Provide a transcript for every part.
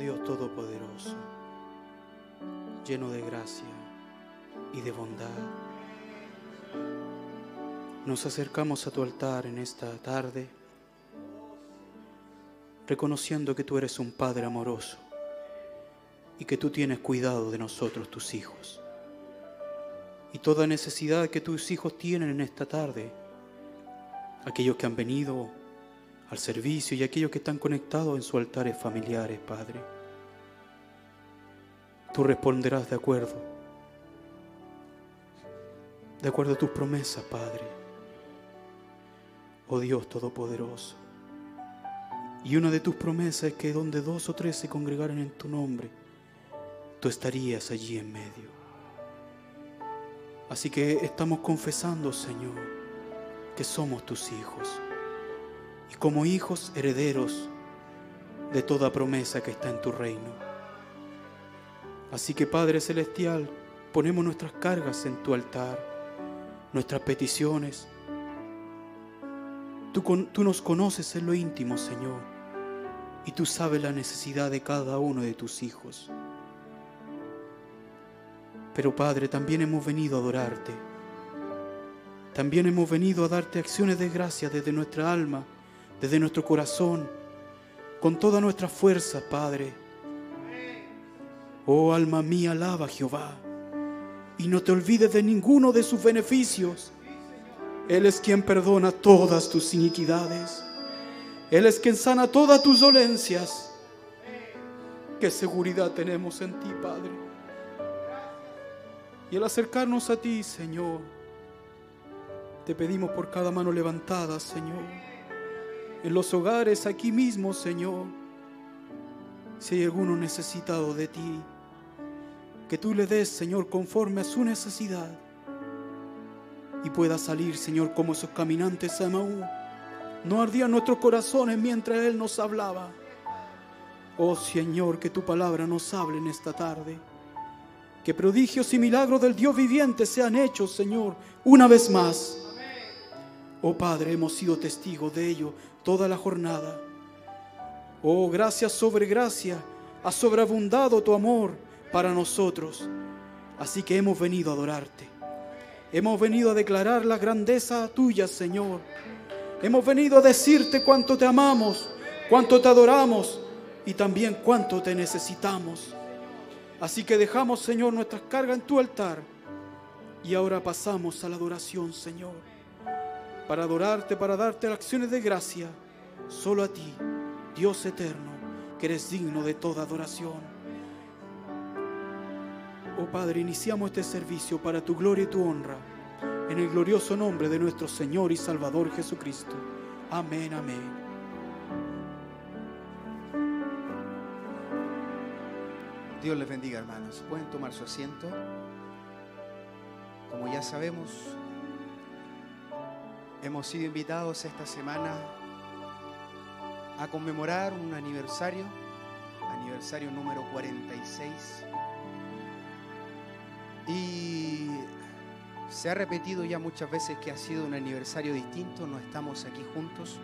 Dios Todopoderoso, lleno de gracia y de bondad, nos acercamos a tu altar en esta tarde, reconociendo que tú eres un Padre amoroso y que tú tienes cuidado de nosotros, tus hijos. Y toda necesidad que tus hijos tienen en esta tarde, aquellos que han venido al servicio y aquellos que están conectados en sus altares familiares, Padre. Tú responderás de acuerdo, de acuerdo a tus promesas, Padre. Oh Dios Todopoderoso. Y una de tus promesas es que donde dos o tres se congregaran en tu nombre, tú estarías allí en medio. Así que estamos confesando, Señor, que somos tus hijos. Y como hijos herederos de toda promesa que está en tu reino. Así que Padre Celestial, ponemos nuestras cargas en tu altar, nuestras peticiones. Tú, nos conoces en lo íntimo, Señor, y tú sabes la necesidad de cada uno de tus hijos. Pero Padre, también hemos venido a adorarte. También hemos venido a darte acciones de gracia desde nuestra alma, desde nuestro corazón, con toda nuestra fuerza, Padre. Oh alma mía, alaba a Jehová. Y no te olvides de ninguno de sus beneficios. Él es quien perdona todas tus iniquidades. Él es quien sana todas tus dolencias. Qué seguridad tenemos en ti, Padre. Y al acercarnos a ti, Señor, te pedimos por cada mano levantada, Señor. En los hogares, aquí mismo, Señor. Si hay alguno necesitado de ti, que tú le des, Señor, conforme a su necesidad. Y pueda salir, Señor, como esos caminantes a Maú. No ardían nuestros corazones mientras Él nos hablaba. Oh Señor, que tu palabra nos hable en esta tarde. Que prodigios y milagros del Dios viviente sean hechos, Señor, una vez más. Oh Padre, hemos sido testigos de ello toda la jornada. Oh, gracias sobre gracia, ha sobreabundado tu amor para nosotros. Así que hemos venido a adorarte. Hemos venido a declarar la grandeza tuya, Señor. Hemos venido a decirte cuánto te amamos, cuánto te adoramos y también cuánto te necesitamos. Así que dejamos, Señor, nuestras cargas en tu altar y ahora pasamos a la adoración, Señor. Para adorarte, para darte acciones de gracia, solo a ti, Dios eterno, que eres digno de toda adoración. Oh Padre, iniciamos este servicio para tu gloria y tu honra, en el glorioso nombre de nuestro Señor y Salvador Jesucristo. Amén, amén. Dios les bendiga, hermanos. Pueden tomar su asiento. Como ya sabemos, hemos sido invitados esta semana a conmemorar un aniversario, aniversario número 46. Y se ha repetido ya muchas veces que ha sido un aniversario distinto, no estamos aquí juntos.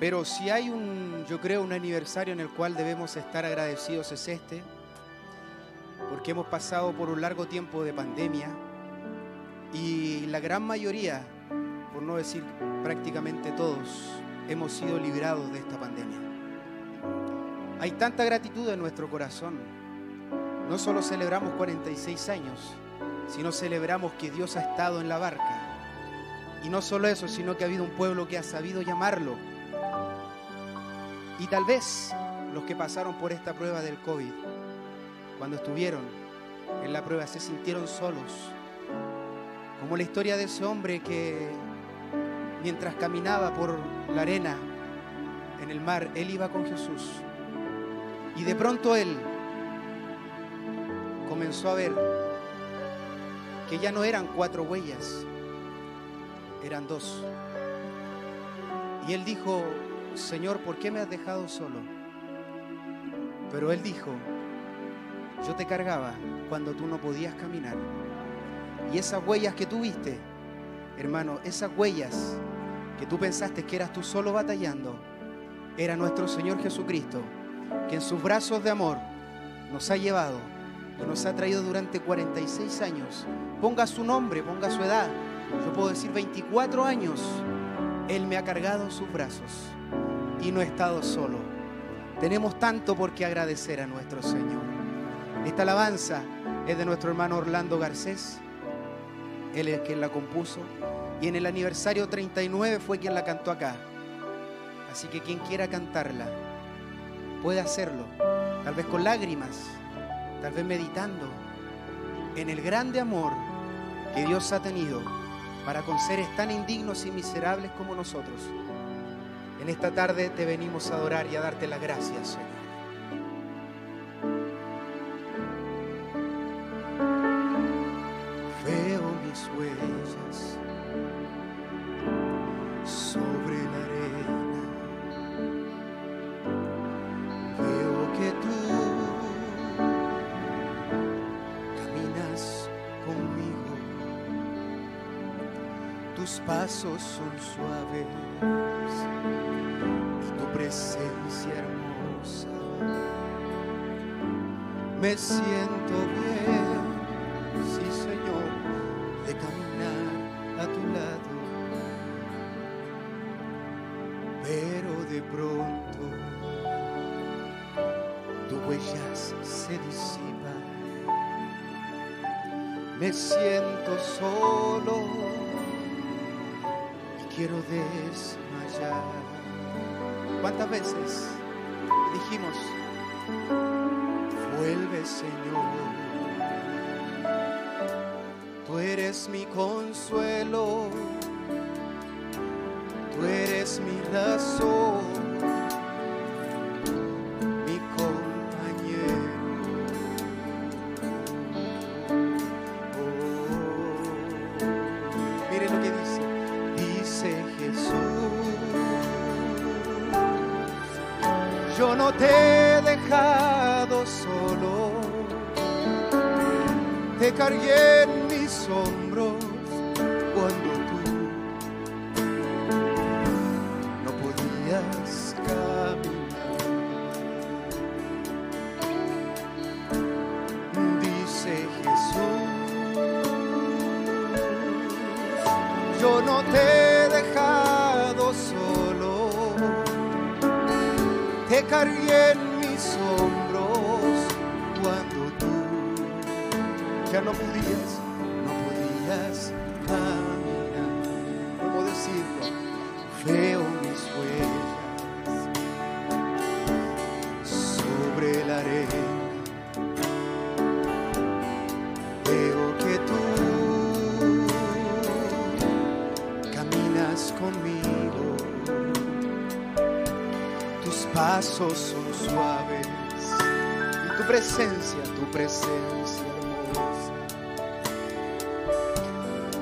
Pero si hay un, yo creo, un aniversario en el cual debemos estar agradecidos es este, porque hemos pasado por un largo tiempo de pandemia y la gran mayoría, por no decir prácticamente todos, hemos sido librados de esta pandemia. Hay tanta gratitud en nuestro corazón. No solo celebramos 46 años, sino celebramos que Dios ha estado en la barca. Y no solo eso, sino que ha habido un pueblo que ha sabido llamarlo y tal vez los que pasaron por esta prueba del COVID, cuando estuvieron en la prueba, se sintieron solos. Como la historia de ese hombre que mientras caminaba por la arena en el mar, él iba con Jesús. Y de pronto él comenzó a ver que ya no eran cuatro huellas, eran dos. Y él dijo, Señor, ¿por qué me has dejado solo? Pero él dijo, yo te cargaba cuando tú no podías caminar. Y esas huellas que tuviste, hermano, esas huellas que tú pensaste que eras tú solo batallando, era nuestro Señor Jesucristo, que en sus brazos de amor nos ha llevado y nos ha traído durante 46 años. Ponga su nombre, ponga su edad. Yo puedo decir 24 años. Él me ha cargado en sus brazos y no he estado solo. Tenemos tanto por qué agradecer a nuestro Señor. Esta alabanza es de nuestro hermano Orlando Garcés. Él es quien la compuso. Y en el aniversario 39 fue quien la cantó acá. Así que quien quiera cantarla, puede hacerlo. Tal vez con lágrimas, tal vez meditando en el grande amor que Dios ha tenido para con seres tan indignos y miserables como nosotros. En esta tarde te venimos a adorar y a darte las gracias, Señor. Son suaves tu presencia hermosa. Me siento bien, sí Señor, de caminar a tu lado. Pero de pronto tus huellas se disipan. Me siento solo quiero desmayar. ¿Cuántas veces dijimos, vuelve Señor? Tú eres mi consuelo, tú eres mi razón, cargué en mis hombros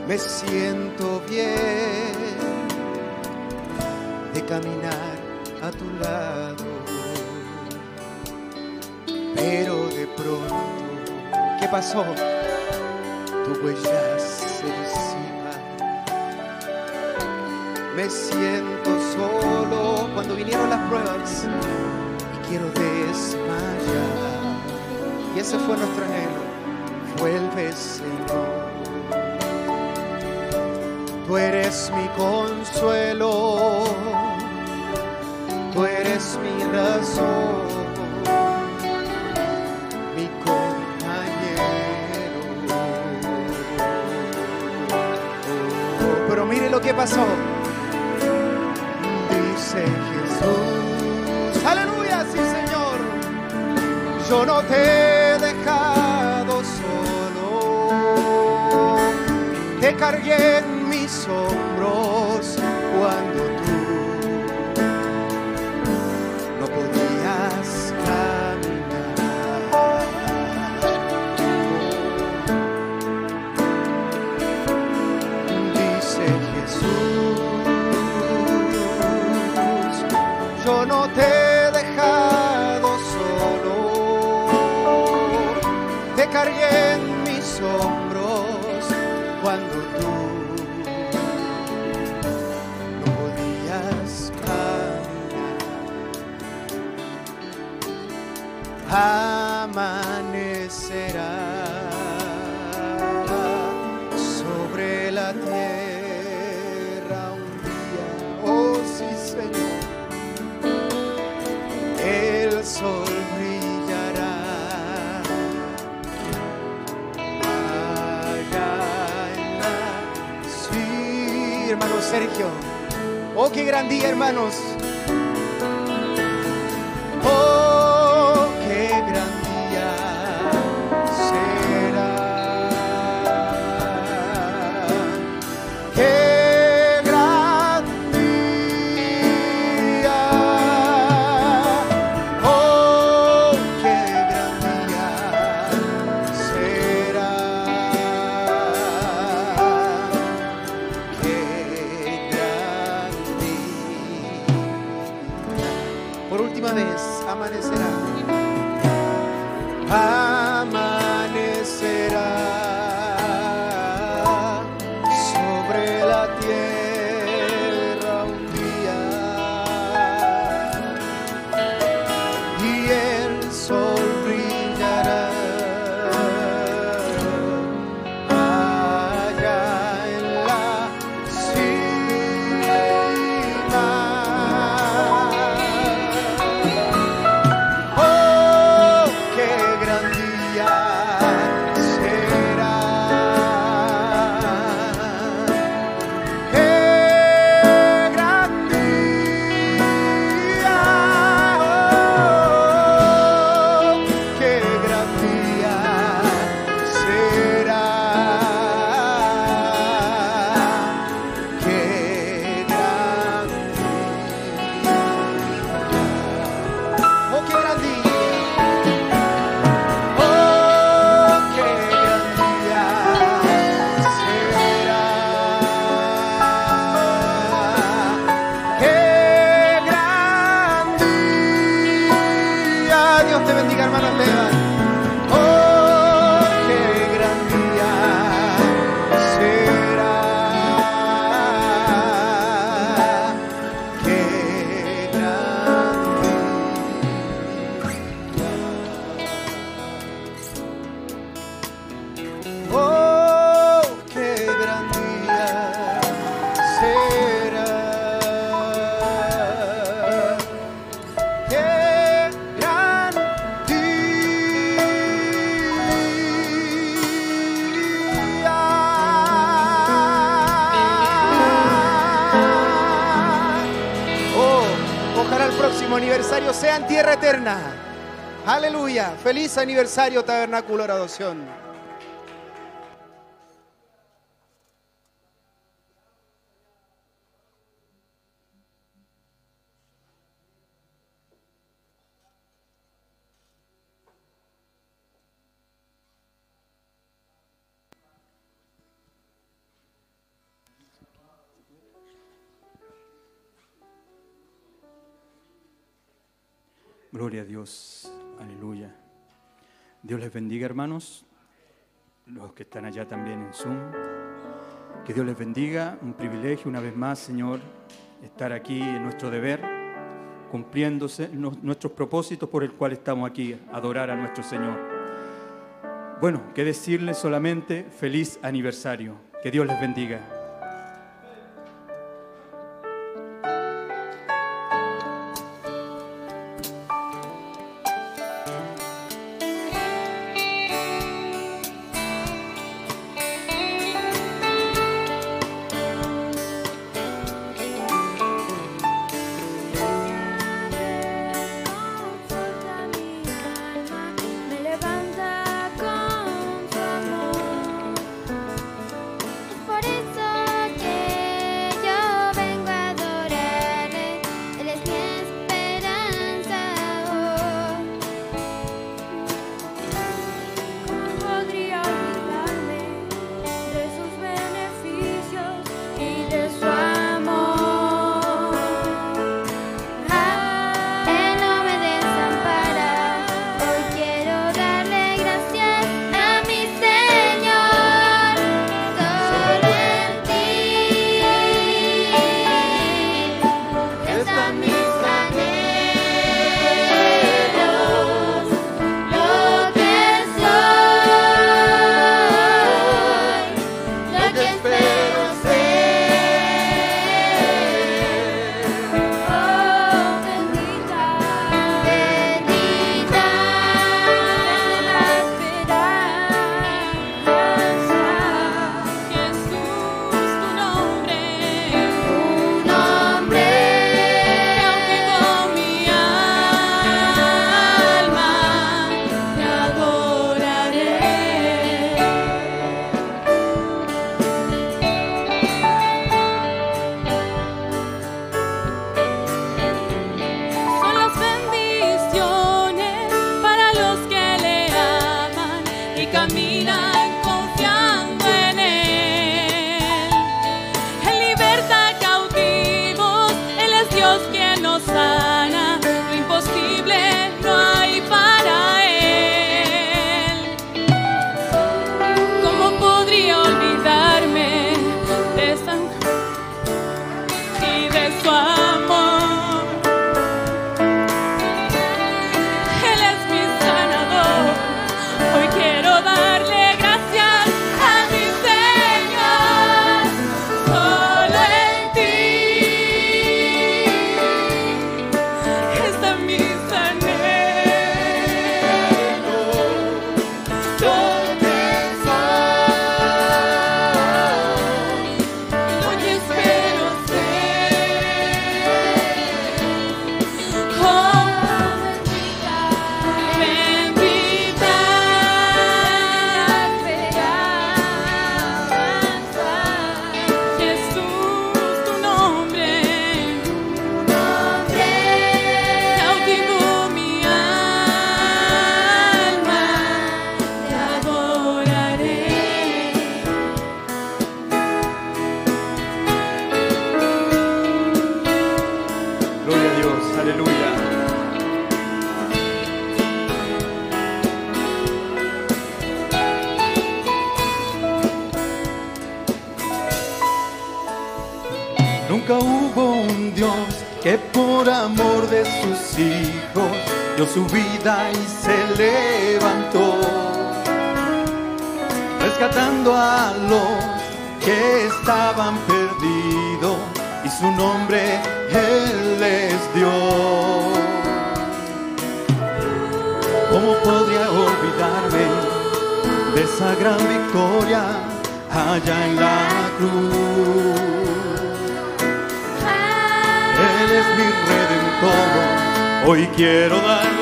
Me siento bien de caminar a tu lado, pero de pronto, ¿qué pasó? Tu huella se disipa. Me siento solo cuando vinieron las pruebas y quiero desmayar. Y ese fue nuestro anhelo. Vuelve, Señor. Tú eres mi consuelo. Tú eres mi razón. Mi compañero. Pero mire lo que pasó. Dice Jesús. Aleluya, sí, Señor yo no te Sergio. Oh, qué gran día, hermanos. aniversario Tabernáculo Oración. que están allá también en Zoom. Que Dios les bendiga, un privilegio una vez más, Señor, estar aquí en nuestro deber, cumpliéndose nuestros propósitos por el cual estamos aquí, adorar a nuestro Señor. Bueno, que decirles solamente feliz aniversario. Que Dios les bendiga. Dios, aleluya. Nunca hubo un Dios que por amor de sus hijos dio su vida y se levantó, rescatando a los que estaban perdidos y su nombre es gran victoria allá en la cruz? Él es mi redentor. Hoy quiero darle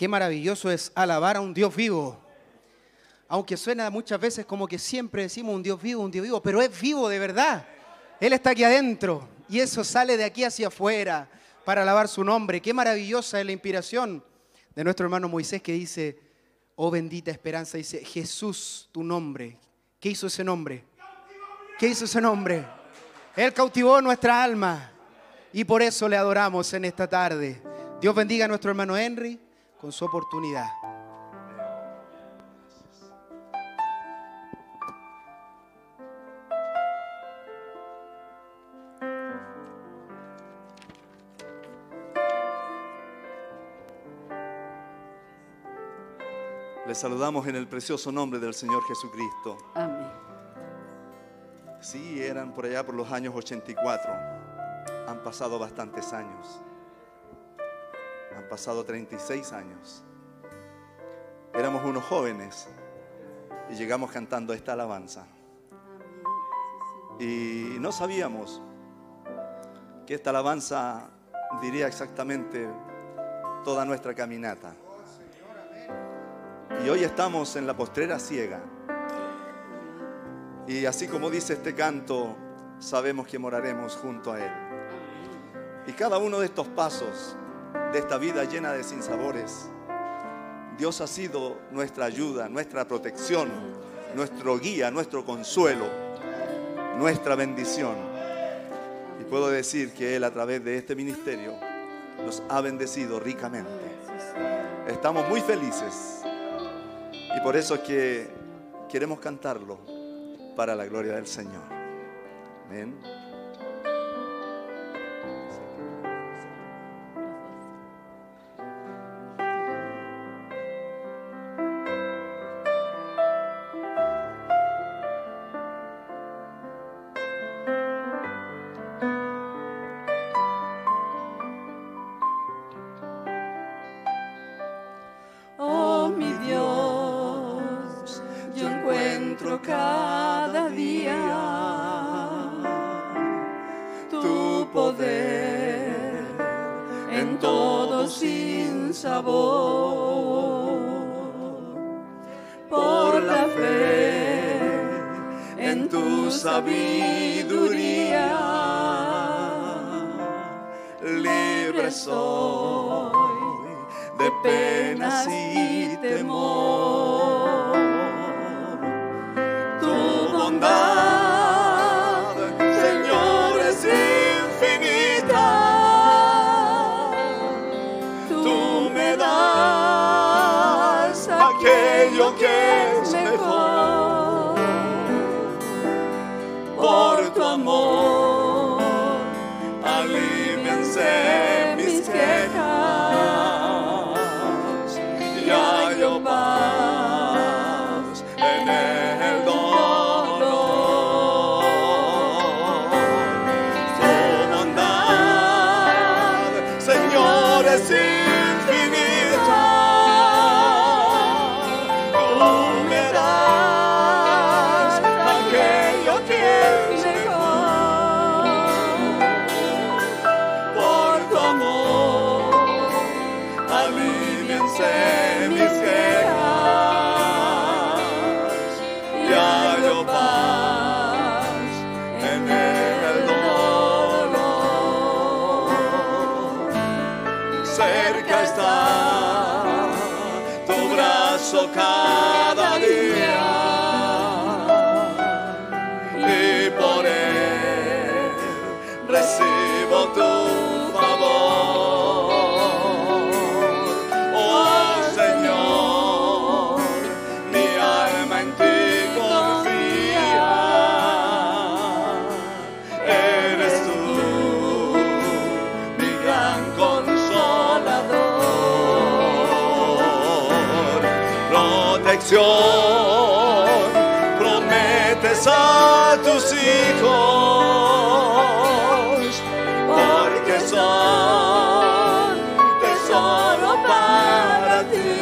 Qué maravilloso es alabar a un Dios vivo. Aunque suena muchas veces como que siempre decimos un Dios vivo, un Dios vivo, pero es vivo de verdad. Él está aquí adentro y eso sale de aquí hacia afuera para alabar su nombre. Qué maravillosa es la inspiración de nuestro hermano Moisés que dice, oh bendita esperanza, dice Jesús, tu nombre. ¿Qué hizo ese nombre? ¿Qué hizo ese nombre? Él cautivó nuestra alma y por eso le adoramos en esta tarde. Dios bendiga a nuestro hermano Henry con su oportunidad. Les saludamos en el precioso nombre del Señor Jesucristo. Amén. Sí, eran por allá por los años 84. Han pasado bastantes años. Han pasado 36 años. Éramos unos jóvenes y llegamos cantando esta alabanza. Y no sabíamos que esta alabanza diría exactamente toda nuestra caminata. Y hoy estamos en la postrera ciega. Y así como dice este canto, sabemos que moraremos junto a Él. Y cada uno de estos pasos de esta vida llena de sinsabores, Dios ha sido nuestra ayuda, nuestra protección, nuestro guía, nuestro consuelo, nuestra bendición. Y puedo decir que Él a través de este ministerio nos ha bendecido ricamente. Estamos muy felices y por eso es que queremos cantarlo para la gloria del Señor. Amén. está tu brazo cada día. tus hijos, porque son tesoro para ti.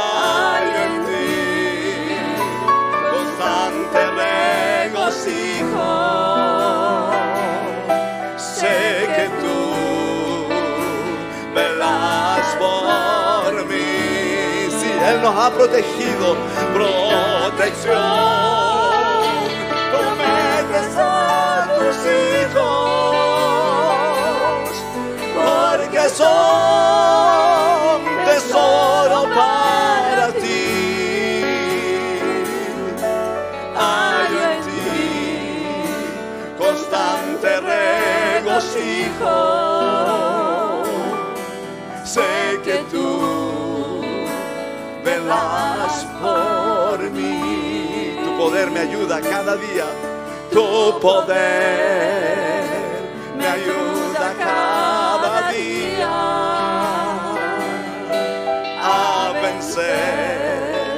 Hay en ti constante regocijo. Sé que tú velas por mí, si Él nos ha protegido perfección. Prometes a tus hijos, porque son tesoro para ti. Hay en ti constante regocijo. poder me ayuda cada día. Tu poder me ayuda cada día a vencer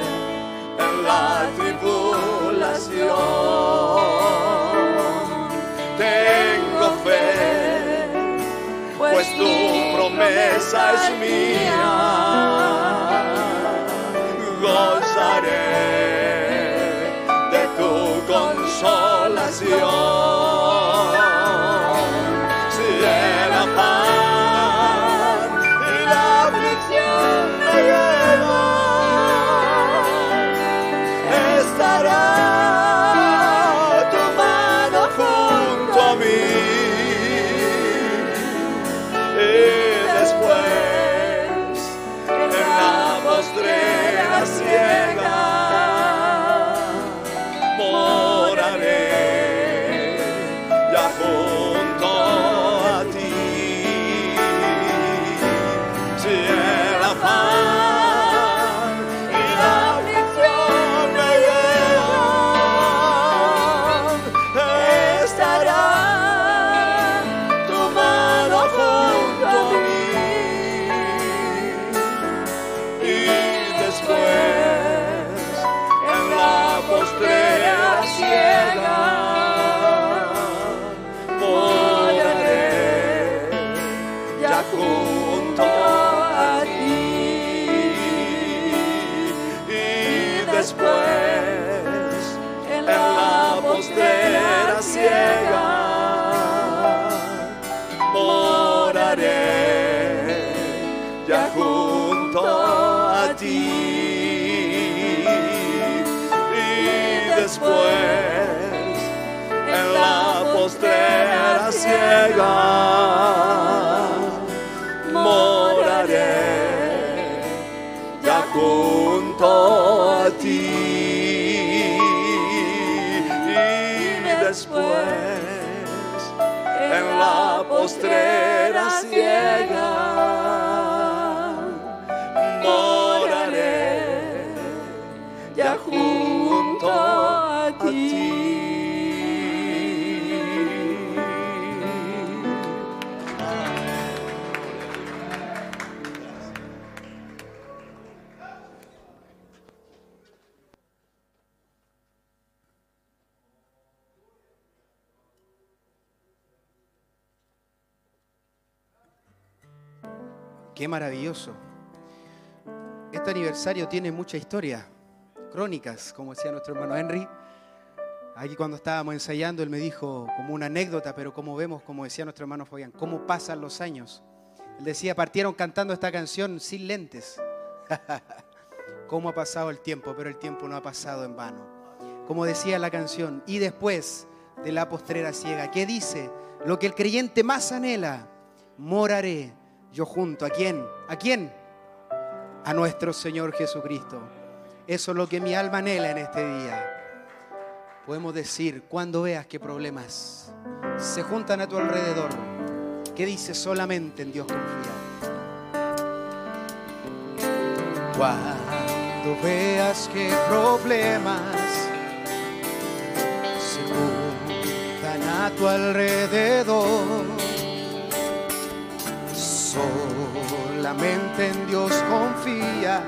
en la tribulación. Tengo fe, pues tu promesa es mía. Dios. ti. Y después, en la postrera ciega. Qué maravilloso. Este aniversario tiene mucha historia, crónicas, como decía nuestro hermano Henry. Aquí cuando estábamos ensayando, él me dijo como una anécdota, pero como vemos, como decía nuestro hermano Fabián, cómo pasan los años. Él decía, partieron cantando esta canción sin lentes. cómo ha pasado el tiempo, pero el tiempo no ha pasado en vano. Como decía la canción, y después de la postrera ciega, ¿qué dice? Lo que el creyente más anhela, moraré yo junto. ¿A quién? ¿A quién? A nuestro Señor Jesucristo. Eso es lo que mi alma anhela en este día. Podemos decir, cuando veas que problemas se juntan a tu alrededor, ¿qué dices? Solamente en Dios confía. Cuando veas que problemas se juntan a tu alrededor, solamente en Dios confía.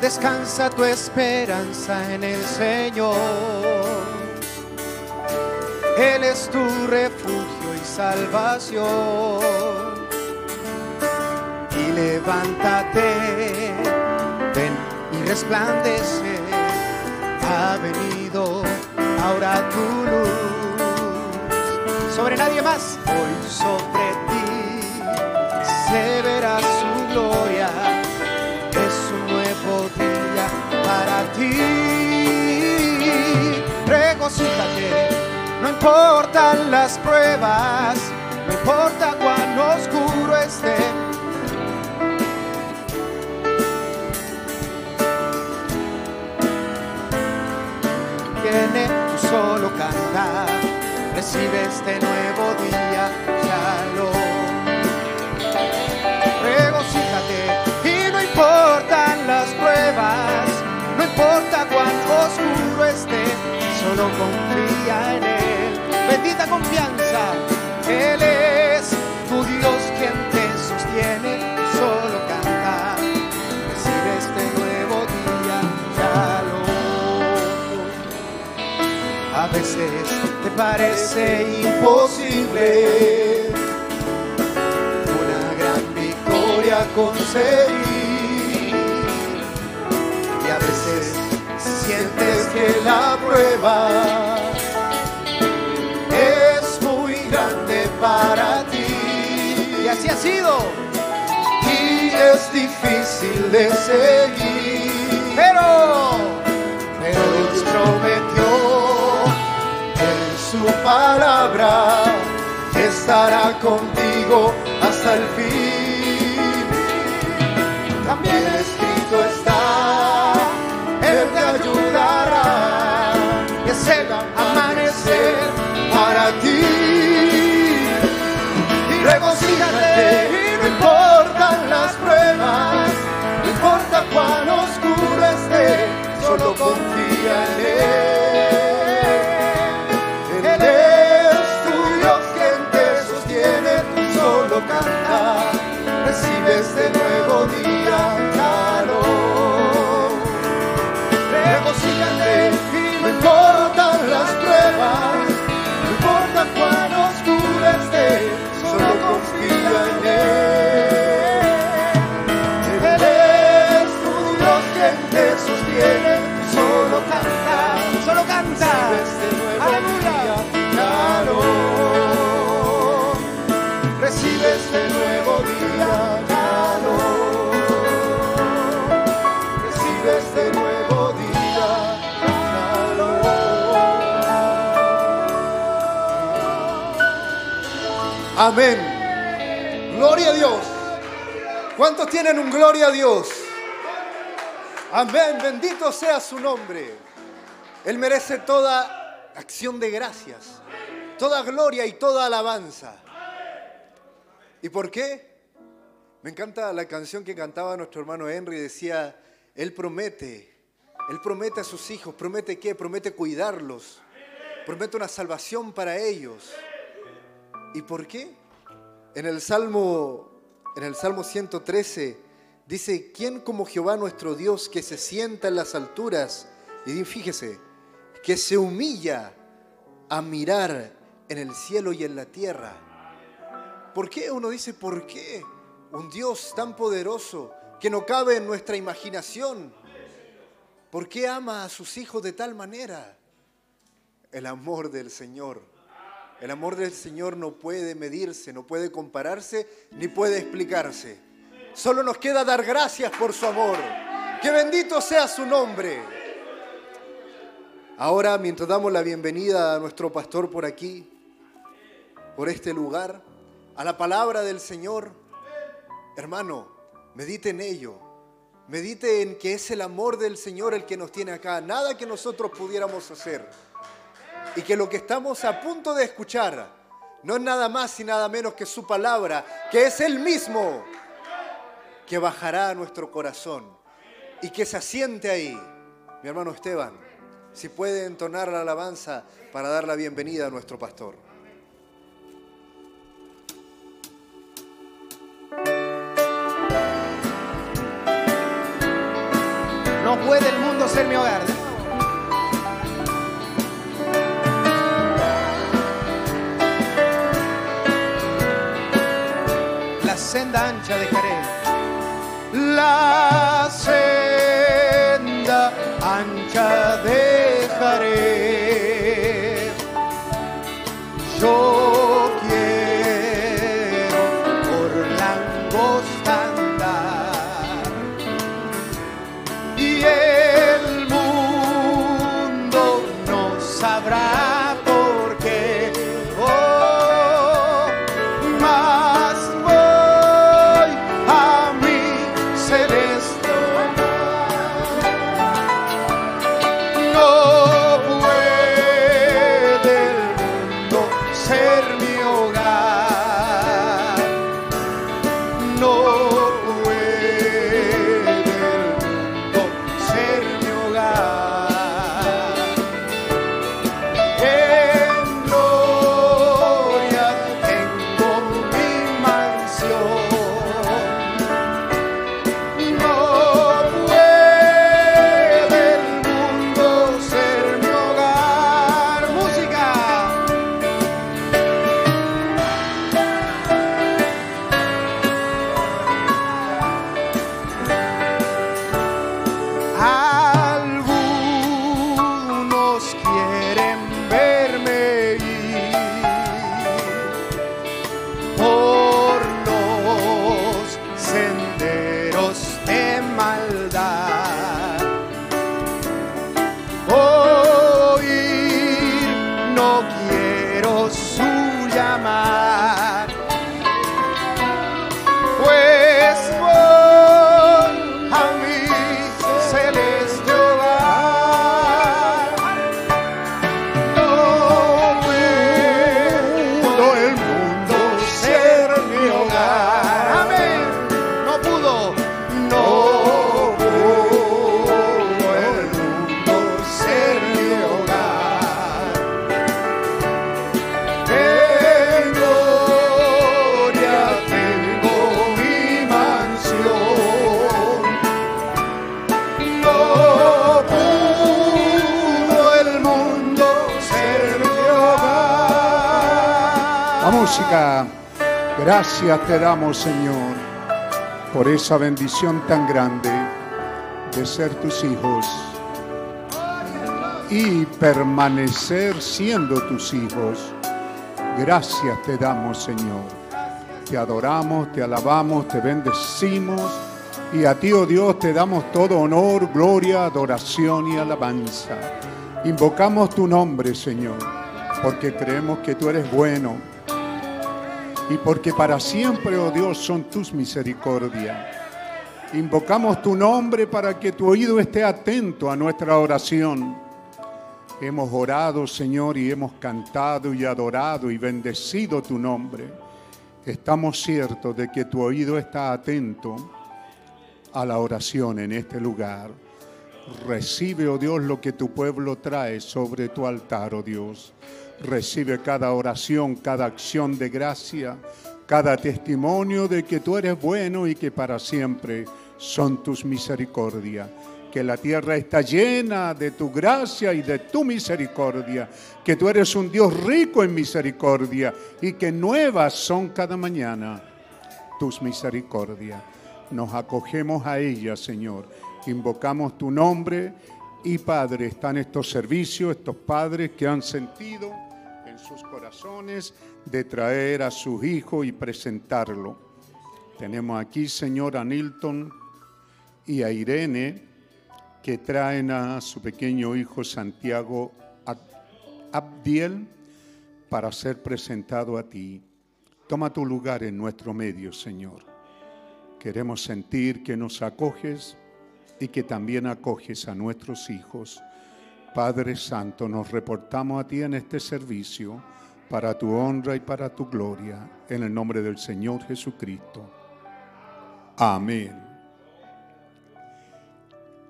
Descansa tu esperanza en el Señor. Él es tu refugio y salvación. Y levántate, ven y resplandece. Ha venido ahora tu luz. Sobre nadie más, hoy sobre No importan las pruebas, no importa cuán oscuro esté. Tiene tu solo cantar, recibe este nuevo día, confía en Él. Bendita confianza, Él es tu Dios quien te sostiene, solo canta, recibe este nuevo día, ya lo a veces te parece imposible una gran victoria conseguir. Y a veces sientes que la prueba es muy grande para ti. Y así ha sido. Y es difícil de seguir. Pero, pero Dios prometió en su palabra que estará contigo hasta el fin. Amén. Gloria a Dios. ¿Cuántos tienen un gloria a Dios? Amén. Bendito sea su nombre. Él merece toda acción de gracias, toda gloria y toda alabanza. ¿Y por qué? Me encanta la canción que cantaba nuestro hermano Henry. Decía, Él promete, Él promete a sus hijos, promete qué? Promete cuidarlos, promete una salvación para ellos. ¿Y por qué? En el Salmo, en el Salmo 113 dice, ¿quién como Jehová nuestro Dios que se sienta en las alturas? Y fíjese, que se humilla a mirar en el cielo y en la tierra. ¿Por qué? Uno dice, ¿por qué? Un Dios tan poderoso que no cabe en nuestra imaginación. ¿Por qué ama a sus hijos de tal manera? El amor del Señor el amor del Señor no puede medirse, no puede compararse, ni puede explicarse. Solo nos queda dar gracias por su amor. Que bendito sea su nombre. Ahora, mientras damos la bienvenida a nuestro pastor por aquí, por este lugar, a la palabra del Señor, hermano, medite en ello. Medite en que es el amor del Señor el que nos tiene acá. Nada que nosotros pudiéramos hacer y que lo que estamos a punto de escuchar no es nada más y nada menos que su palabra, que es el mismo que bajará a nuestro corazón y que se asiente ahí. Mi hermano Esteban, si puede entonar la alabanza para dar la bienvenida a nuestro pastor. No puede el mundo ser mi hogar. Senda ancha dejaré. La senda Gracias te damos, Señor, por esa bendición tan grande de ser tus hijos y permanecer siendo tus hijos. Gracias te damos, Señor. Te adoramos, te alabamos, te bendecimos y a ti, oh Dios, te damos todo honor, gloria, adoración y alabanza. Invocamos tu nombre, Señor, porque creemos que tú eres bueno y porque para siempre, oh Dios, son tus misericordias. Invocamos tu nombre para que tu oído esté atento a nuestra oración. Hemos orado, Señor, y hemos cantado y adorado y bendecido tu nombre. Estamos ciertos de que tu oído está atento a la oración en este lugar. Recibe, oh Dios, lo que tu pueblo trae sobre tu altar, oh Dios. Recibe cada oración, cada acción de gracia, cada testimonio de que tú eres bueno y que para siempre son tus misericordias. Que la tierra está llena de tu gracia y de tu misericordia. Que tú eres un Dios rico en misericordia y que nuevas son cada mañana tus misericordias. Nos acogemos a ella, Señor. Invocamos tu nombre y Padre, están estos servicios, estos padres que han sentido en sus corazones de traer a sus hijos y presentarlo. Tenemos aquí, Señor, a Nilton y a Irene, que traen a su pequeño hijo Santiago Abdiel para ser presentado a ti. Toma tu lugar en nuestro medio, Señor. Queremos sentir que nos acoges y que también acoges a nuestros hijos. Padre Santo, nos reportamos a ti en este servicio para tu honra y para tu gloria, en el nombre del Señor Jesucristo. Amén.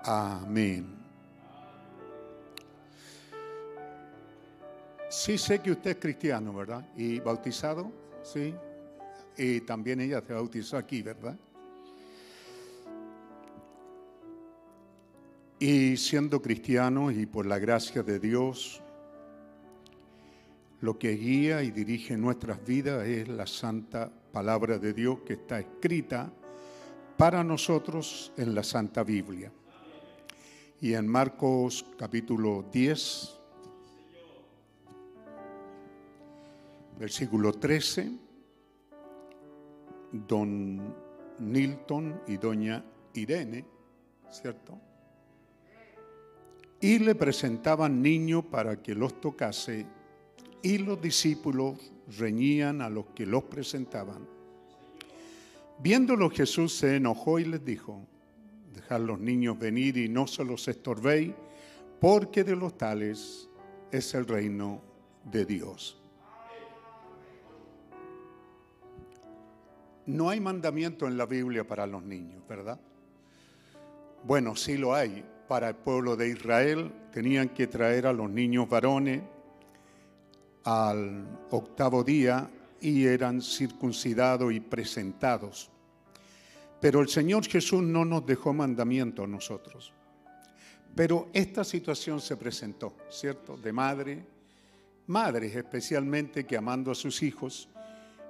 Amén. Sí sé que usted es cristiano, ¿verdad? ¿Y bautizado? Sí. Y también ella se bautizó aquí, ¿verdad? Y siendo cristiano y por la gracia de Dios, lo que guía y dirige nuestras vidas es la santa palabra de Dios que está escrita para nosotros en la Santa Biblia. Y en Marcos capítulo 10, versículo 13, don Nilton y doña Irene, ¿cierto? Y le presentaban niños para que los tocase, y los discípulos reñían a los que los presentaban. Viéndolo Jesús se enojó y les dijo, dejad los niños venir y no se los estorbéis, porque de los tales es el reino de Dios. No hay mandamiento en la Biblia para los niños, ¿verdad? Bueno, sí lo hay, para el pueblo de Israel, tenían que traer a los niños varones al octavo día y eran circuncidados y presentados. Pero el Señor Jesús no nos dejó mandamiento a nosotros. Pero esta situación se presentó, ¿cierto? De madre, madres especialmente que amando a sus hijos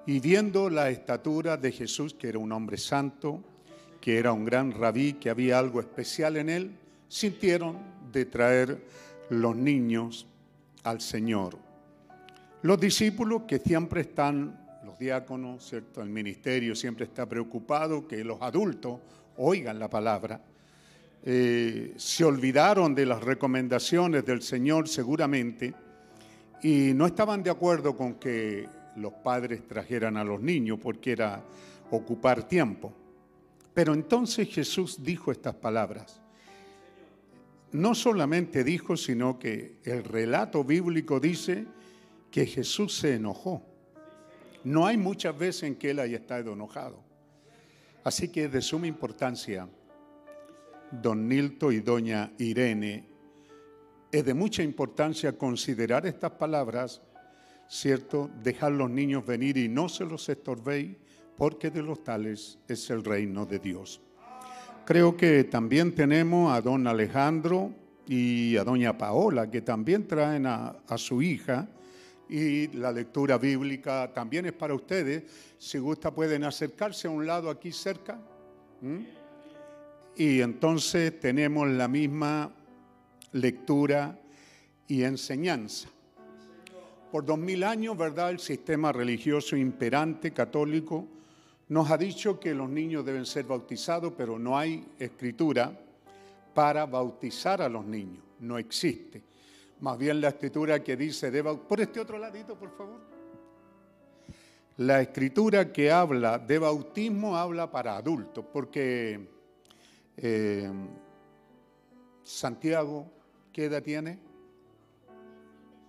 y viendo la estatura de Jesús, que era un hombre santo, que era un gran rabí, que había algo especial en él, sintieron de traer los niños al Señor. Los discípulos que siempre están, los diáconos, ¿cierto? El ministerio siempre está preocupado que los adultos oigan la palabra. Eh, se olvidaron de las recomendaciones del Señor seguramente y no estaban de acuerdo con que los padres trajeran a los niños porque era ocupar tiempo. Pero entonces Jesús dijo estas palabras no solamente dijo, sino que el relato bíblico dice que Jesús se enojó. No hay muchas veces en que él haya estado enojado. Así que es de suma importancia, don Nilto y doña Irene, es de mucha importancia considerar estas palabras, ¿cierto? Dejar los niños venir y no se los estorbéis, porque de los tales es el reino de Dios. Creo que también tenemos a don Alejandro y a doña Paola, que también traen a, su hija. Y la lectura bíblica también es para ustedes. Si gusta pueden acercarse a un lado aquí cerca. Y entonces tenemos la misma lectura y enseñanza. Por dos mil años, ¿verdad? El sistema religioso imperante católico nos ha dicho que los niños deben ser bautizados, pero no hay escritura para bautizar a los niños. No existe. Más bien la escritura que dice, por este otro ladito, por favor. la escritura que habla de bautismo habla para adultos, porque eh, Santiago, ¿qué edad tiene?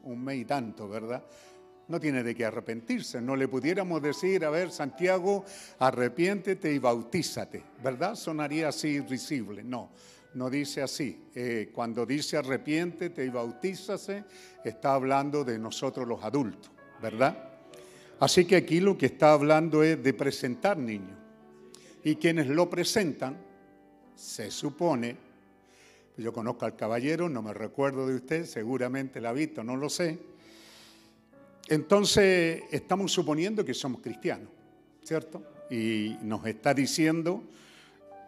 Un mes y tanto, ¿verdad? No tiene de qué arrepentirse. No le pudiéramos decir, a ver, Santiago, arrepiéntete y bautízate, ¿verdad? Sonaría así risible. No, no dice así. Eh, cuando dice arrepiéntete y bautízase, está hablando de nosotros los adultos, ¿verdad? Así que aquí lo que está hablando es de presentar niños. Y quienes lo presentan, se supone, yo conozco al caballero, no me recuerdo de usted, seguramente la ha visto, no lo sé. Entonces estamos suponiendo que somos cristianos, ¿cierto? Y nos está diciendo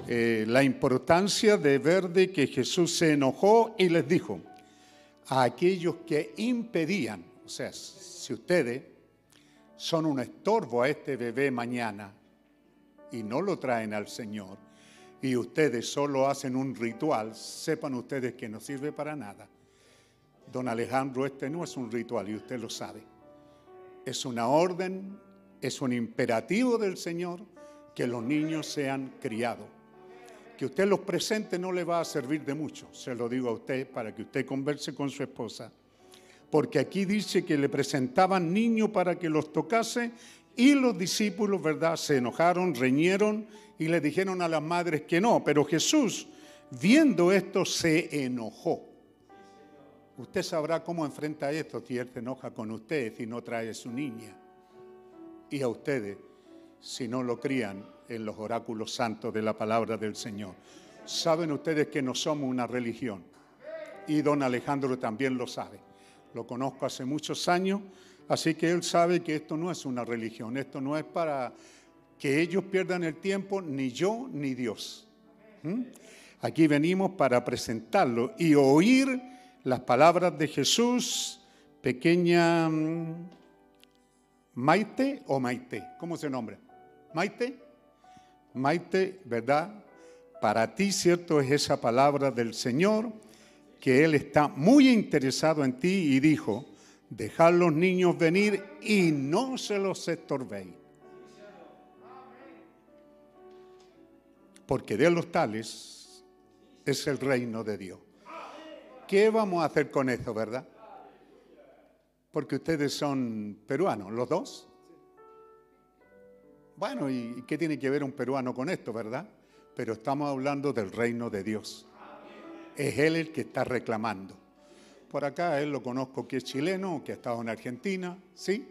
eh, la importancia de ver de que Jesús se enojó y les dijo a aquellos que impedían, o sea, si ustedes son un estorbo a este bebé mañana y no lo traen al Señor y ustedes solo hacen un ritual, sepan ustedes que no sirve para nada. Don Alejandro, este no es un ritual y usted lo sabe. Es una orden, es un imperativo del Señor que los niños sean criados. Que usted los presente no le va a servir de mucho, se lo digo a usted para que usted converse con su esposa porque aquí dice que le presentaban niños para que los tocase y los discípulos, ¿verdad?, se enojaron, reñieron y le dijeron a las madres que no, pero Jesús, viendo esto, se enojó. Usted sabrá cómo enfrenta esto si él se enoja con usted y no trae su niña. Y a ustedes, si no lo crían en los oráculos santos de la palabra del Señor. Saben ustedes que no somos una religión. Y don Alejandro también lo sabe lo conozco hace muchos años, así que él sabe que esto no es una religión, esto no es para que ellos pierdan el tiempo, ni yo ni Dios. ¿Mm? Aquí venimos para presentarlo y oír las palabras de Jesús, pequeña mm, Maite o Maite, ¿cómo se nombra? Maite, Maite, ¿verdad? Para ti, ¿cierto? Es esa palabra del Señor que Él está muy interesado en ti y dijo, dejad los niños venir y no se los estorbéis. Porque de los tales es el reino de Dios. ¿Qué vamos a hacer con eso, verdad? Porque ustedes son peruanos, los dos. Bueno, ¿y qué tiene que ver un peruano con esto, verdad? Pero estamos hablando del reino de Dios es él el que está reclamando. Por acá él lo conozco que es chileno, que ha estado en Argentina, sí,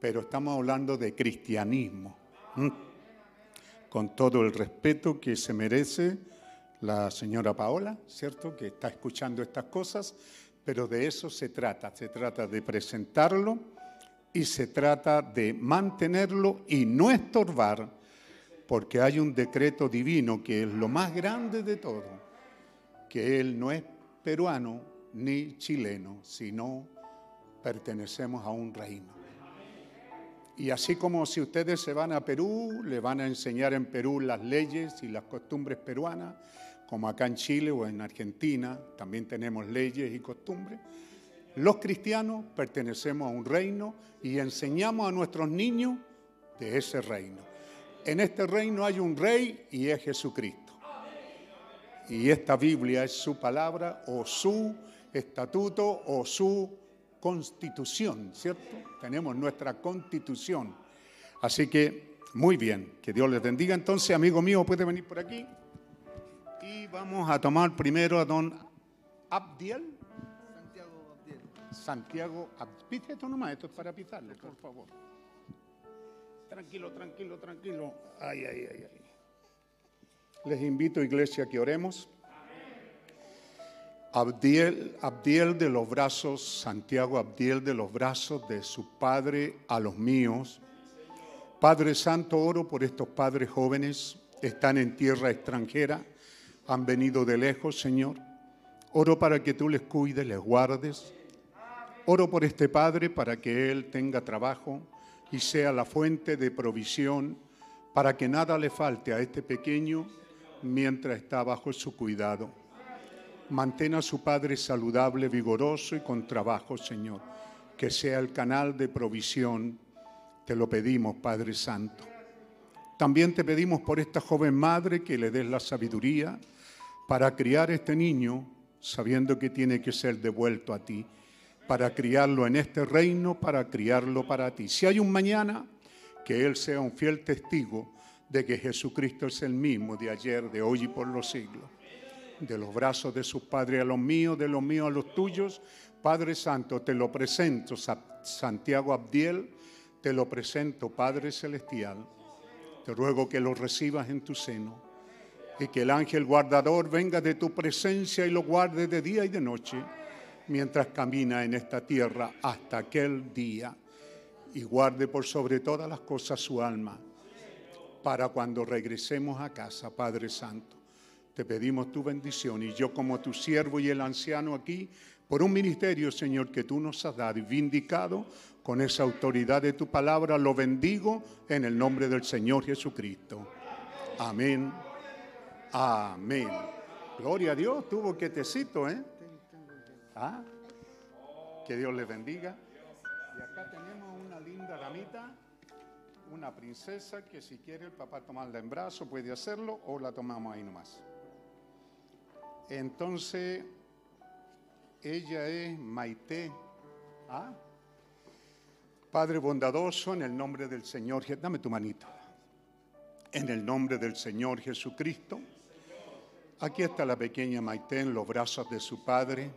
pero estamos hablando de cristianismo, con todo el respeto que se merece la señora Paola, ¿cierto? Que está escuchando estas cosas, pero de eso se trata, se trata de presentarlo y se trata de mantenerlo y no estorbar, porque hay un decreto divino que es lo más grande de todo que él no es peruano ni chileno, sino pertenecemos a un reino. Y así como si ustedes se van a Perú, le van a enseñar en Perú las leyes y las costumbres peruanas, como acá en Chile o en Argentina, también tenemos leyes y costumbres. Los cristianos pertenecemos a un reino y enseñamos a nuestros niños de ese reino. En este reino hay un rey y es Jesucristo y esta Biblia es su palabra o su estatuto o su constitución, ¿cierto? Tenemos nuestra constitución. Así que, muy bien, que Dios les bendiga. Entonces, amigo mío, puede venir por aquí. Y vamos a tomar primero a don Abdiel. Santiago Abdiel. Santiago Abdiel. esto nomás, esto es para pisarle, por favor. Tranquilo, tranquilo, tranquilo. Ay, ay, ay, ay. Les invito, iglesia, que oremos. Abdiel, Abdiel de los brazos, Santiago Abdiel de los brazos de su padre a los míos. Padre Santo, oro por estos padres jóvenes, están en tierra extranjera, han venido de lejos, Señor. Oro para que tú les cuides, les guardes. Oro por este Padre para que Él tenga trabajo y sea la fuente de provisión, para que nada le falte a este pequeño mientras está bajo su cuidado. Mantén a su Padre saludable, vigoroso y con trabajo, Señor. Que sea el canal de provisión Te lo pedimos, Padre Santo. También te pedimos por esta joven madre que le des la sabiduría para criar este niño sabiendo que tiene que ser devuelto a ti, para criarlo en este reino, para criarlo para ti. Si hay un mañana, que Él sea un fiel testigo de que Jesucristo es el mismo de ayer, de hoy y por los siglos. De los brazos de su Padre a los míos, de los míos a los tuyos, Padre Santo, te lo presento, Santiago Abdiel, te lo presento, Padre Celestial. Te ruego que lo recibas en tu seno y que el ángel guardador venga de tu presencia y lo guarde de día y de noche mientras camina en esta tierra hasta aquel día y guarde por sobre todas las cosas su alma para cuando regresemos a casa, Padre Santo. Te pedimos tu bendición y yo como tu siervo y el anciano aquí, por un ministerio, Señor, que tú nos has dado y vindicado con esa autoridad de tu palabra, lo bendigo en el nombre del Señor Jesucristo. Amén. Amén. Gloria a Dios, tuvo quietecito, ¿eh? ¿Ah? Que Dios le bendiga. Y acá tenemos una linda damita, una princesa que si quiere el papá tomarla en brazo puede hacerlo o la tomamos ahí nomás. Entonces, ella es Maite. ¿Ah? Padre bondadoso, en el nombre del Señor, dame tu manito. En el nombre del Señor Jesucristo Aquí está la pequeña Maite en los brazos de su padre,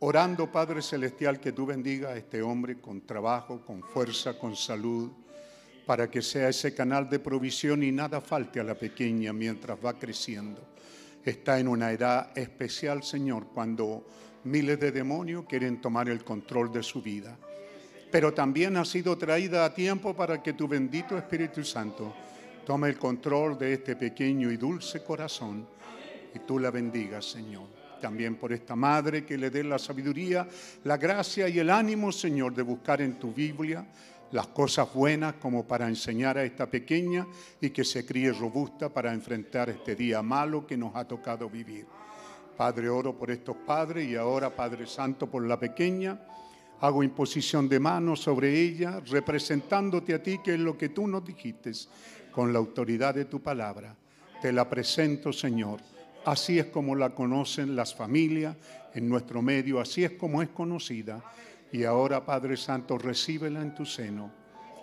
orando, Padre Celestial, que tú bendiga a este hombre con trabajo, con fuerza, con salud, para que sea ese canal de provisión y nada falte a la pequeña mientras va creciendo. Está en una edad especial, Señor, cuando miles de demonios quieren tomar el control de su vida. Pero también ha sido traída a tiempo para que tu bendito Espíritu Santo Toma el control de este pequeño y dulce corazón y tú la bendigas, Señor. También por esta madre que le dé la sabiduría, la gracia y el ánimo, Señor, de buscar en tu Biblia las cosas buenas como para enseñar a esta pequeña y que se críe robusta para enfrentar este día malo que nos ha tocado vivir. Padre, oro por estos padres y ahora, Padre Santo, por la pequeña. Hago imposición de manos sobre ella, representándote a ti, que es lo que tú nos dijiste con la autoridad de tu palabra. Te la presento, Señor. Así es como la conocen las familias en nuestro medio, así es como es conocida. Y ahora, Padre Santo, recíbela en tu seno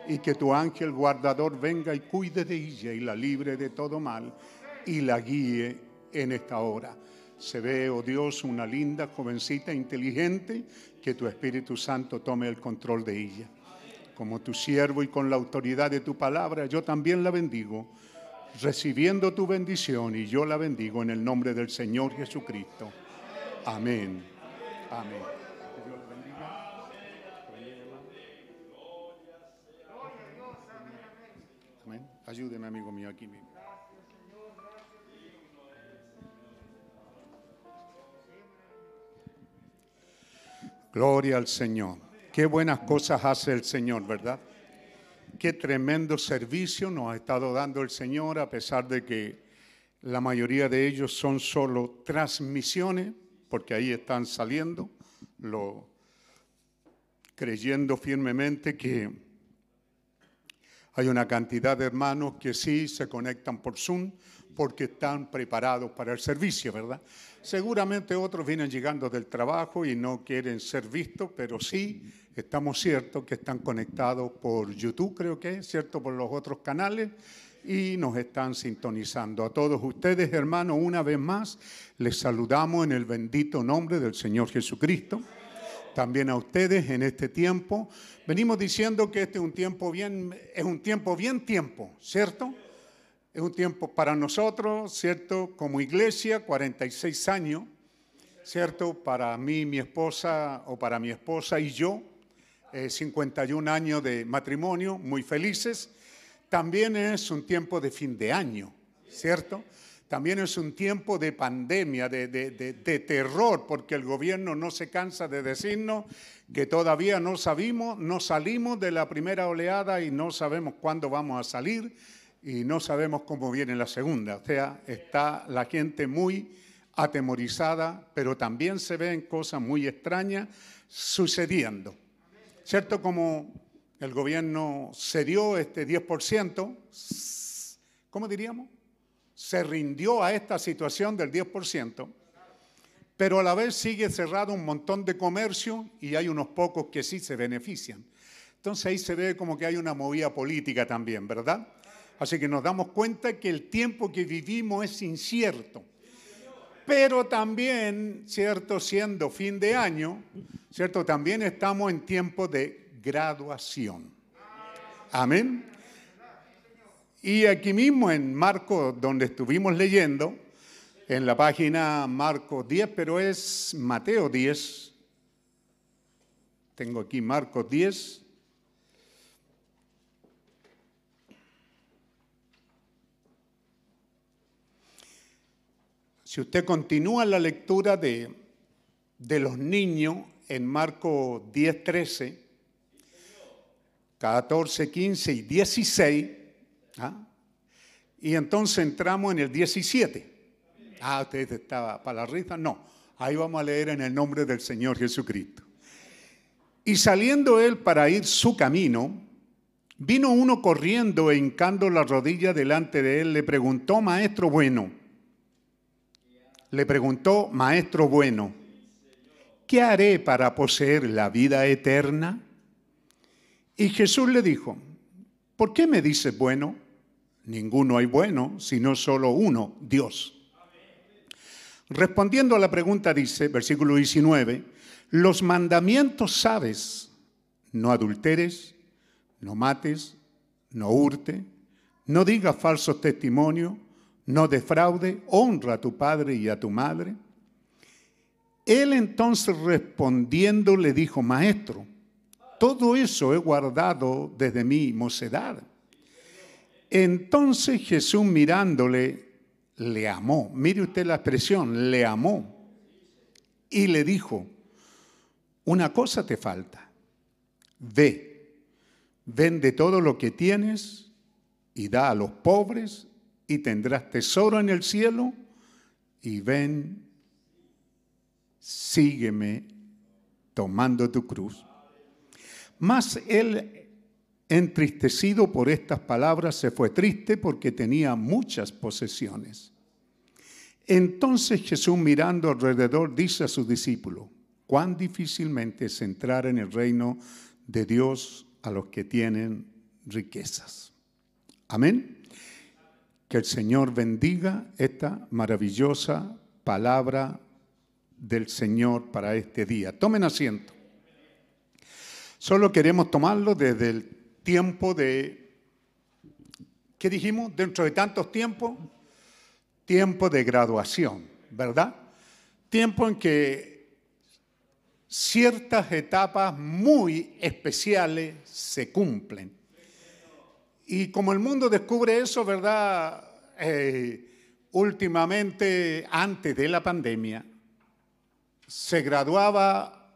y que tu ángel guardador venga y cuide de ella y la libre de todo mal y la guíe en esta hora. Se ve, oh Dios, una linda jovencita inteligente, que tu Espíritu Santo tome el control de ella como tu siervo y con la autoridad de tu palabra, yo también la bendigo, recibiendo tu bendición y yo la bendigo en el nombre del Señor Jesucristo. Amén. Amén. Amén. Ayúdeme, amigo mío, aquí mismo. Gloria al Señor. Qué buenas cosas hace el Señor, ¿verdad? Qué tremendo servicio nos ha estado dando el Señor, a pesar de que la mayoría de ellos son solo transmisiones, porque ahí están saliendo, creyendo firmemente que hay una cantidad de hermanos que sí se conectan por Zoom porque están preparados para el servicio, ¿verdad? Seguramente otros vienen llegando del trabajo y no quieren ser vistos, pero sí Estamos ciertos que están conectados por YouTube, creo que es, cierto, por los otros canales y nos están sintonizando. A todos ustedes, hermanos, una vez más, les saludamos en el bendito nombre del Señor Jesucristo. También a ustedes en este tiempo. Venimos diciendo que este es un tiempo bien, es un tiempo bien tiempo, ¿cierto? Es un tiempo para nosotros, ¿cierto? Como iglesia, 46 años, ¿cierto? Para mí, mi esposa, o para mi esposa y yo, 51 eh, años de matrimonio, muy felices. También es un tiempo de fin de año, ¿cierto? También es un tiempo de pandemia, de, de, terror, porque el gobierno no se cansa de decirnos que todavía no sabemos, no salimos de la primera oleada y no sabemos cuándo vamos a salir y no sabemos cómo viene la segunda. O sea, está la gente muy atemorizada, pero también se ven cosas muy extrañas sucediendo. ¿cierto? Como el gobierno cedió este 10%, ¿cómo diríamos? Se rindió a esta situación del 10%, pero a la vez sigue cerrado un montón de comercio y hay unos pocos que sí se benefician. Entonces ahí se ve como que hay una movida política también, ¿verdad? Así que nos damos cuenta que el tiempo que vivimos es incierto. Pero también, ¿cierto? Siendo fin de año, ¿cierto? También estamos en tiempo de graduación. Amén. Y aquí mismo en Marcos, donde estuvimos leyendo, en la página Marcos 10, pero es Mateo 10. Tengo aquí Marcos 10. Si usted continúa la lectura de, de los niños en Marcos 10, 13, 14, 15 y 16, ¿ah? y entonces entramos en el 17. Ah, usted estaba para la risa. No, ahí vamos a leer en el nombre del Señor Jesucristo. Y saliendo él para ir su camino, vino uno corriendo e hincando la rodilla delante de él, le preguntó, maestro bueno, le preguntó, Maestro bueno, ¿qué haré para poseer la vida eterna? Y Jesús le dijo, ¿por qué me dices bueno? Ninguno hay bueno, sino solo uno, Dios. Respondiendo a la pregunta dice, versículo 19, los mandamientos sabes, no adulteres, no mates, no hurte, no digas falsos testimonios, no defraude, honra a tu padre y a tu madre. Él entonces respondiendo le dijo, maestro, todo eso he guardado desde mi mocedad. Entonces Jesús mirándole, le amó. Mire usted la expresión, le amó. Y le dijo, una cosa te falta. Ve, vende todo lo que tienes y da a los pobres y tendrás tesoro en el cielo y ven, sígueme tomando tu cruz. Mas él, entristecido por estas palabras, se fue triste porque tenía muchas posesiones. Entonces Jesús mirando alrededor dice a sus discípulos, cuán difícilmente es entrar en el reino de Dios a los que tienen riquezas. Amén. Que el Señor bendiga esta maravillosa palabra del Señor para este día. Tomen asiento. Solo queremos tomarlo desde el tiempo de, ¿qué dijimos? Dentro de tantos tiempos, tiempo de graduación, ¿verdad? Tiempo en que ciertas etapas muy especiales se cumplen. Y como el mundo descubre eso, ¿verdad? Eh, últimamente, antes de la pandemia, se graduaba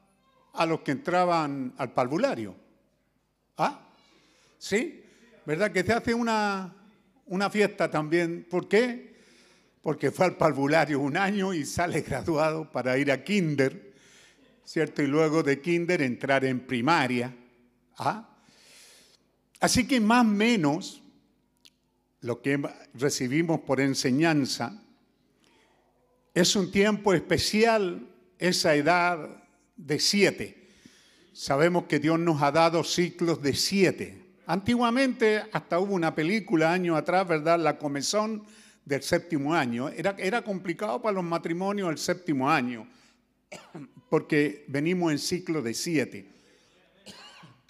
a los que entraban al parvulario. ¿Ah? ¿Sí? ¿Verdad? Que se hace una, una fiesta también. ¿Por qué? Porque fue al parvulario un año y sale graduado para ir a kinder, ¿cierto? Y luego de kinder entrar en primaria. ¿Ah? Así que más o menos lo que recibimos por enseñanza es un tiempo especial, esa edad de siete. Sabemos que Dios nos ha dado ciclos de siete. Antiguamente, hasta hubo una película años atrás, ¿verdad? La comezón del séptimo año. Era, era complicado para los matrimonios el séptimo año, porque venimos en ciclo de siete.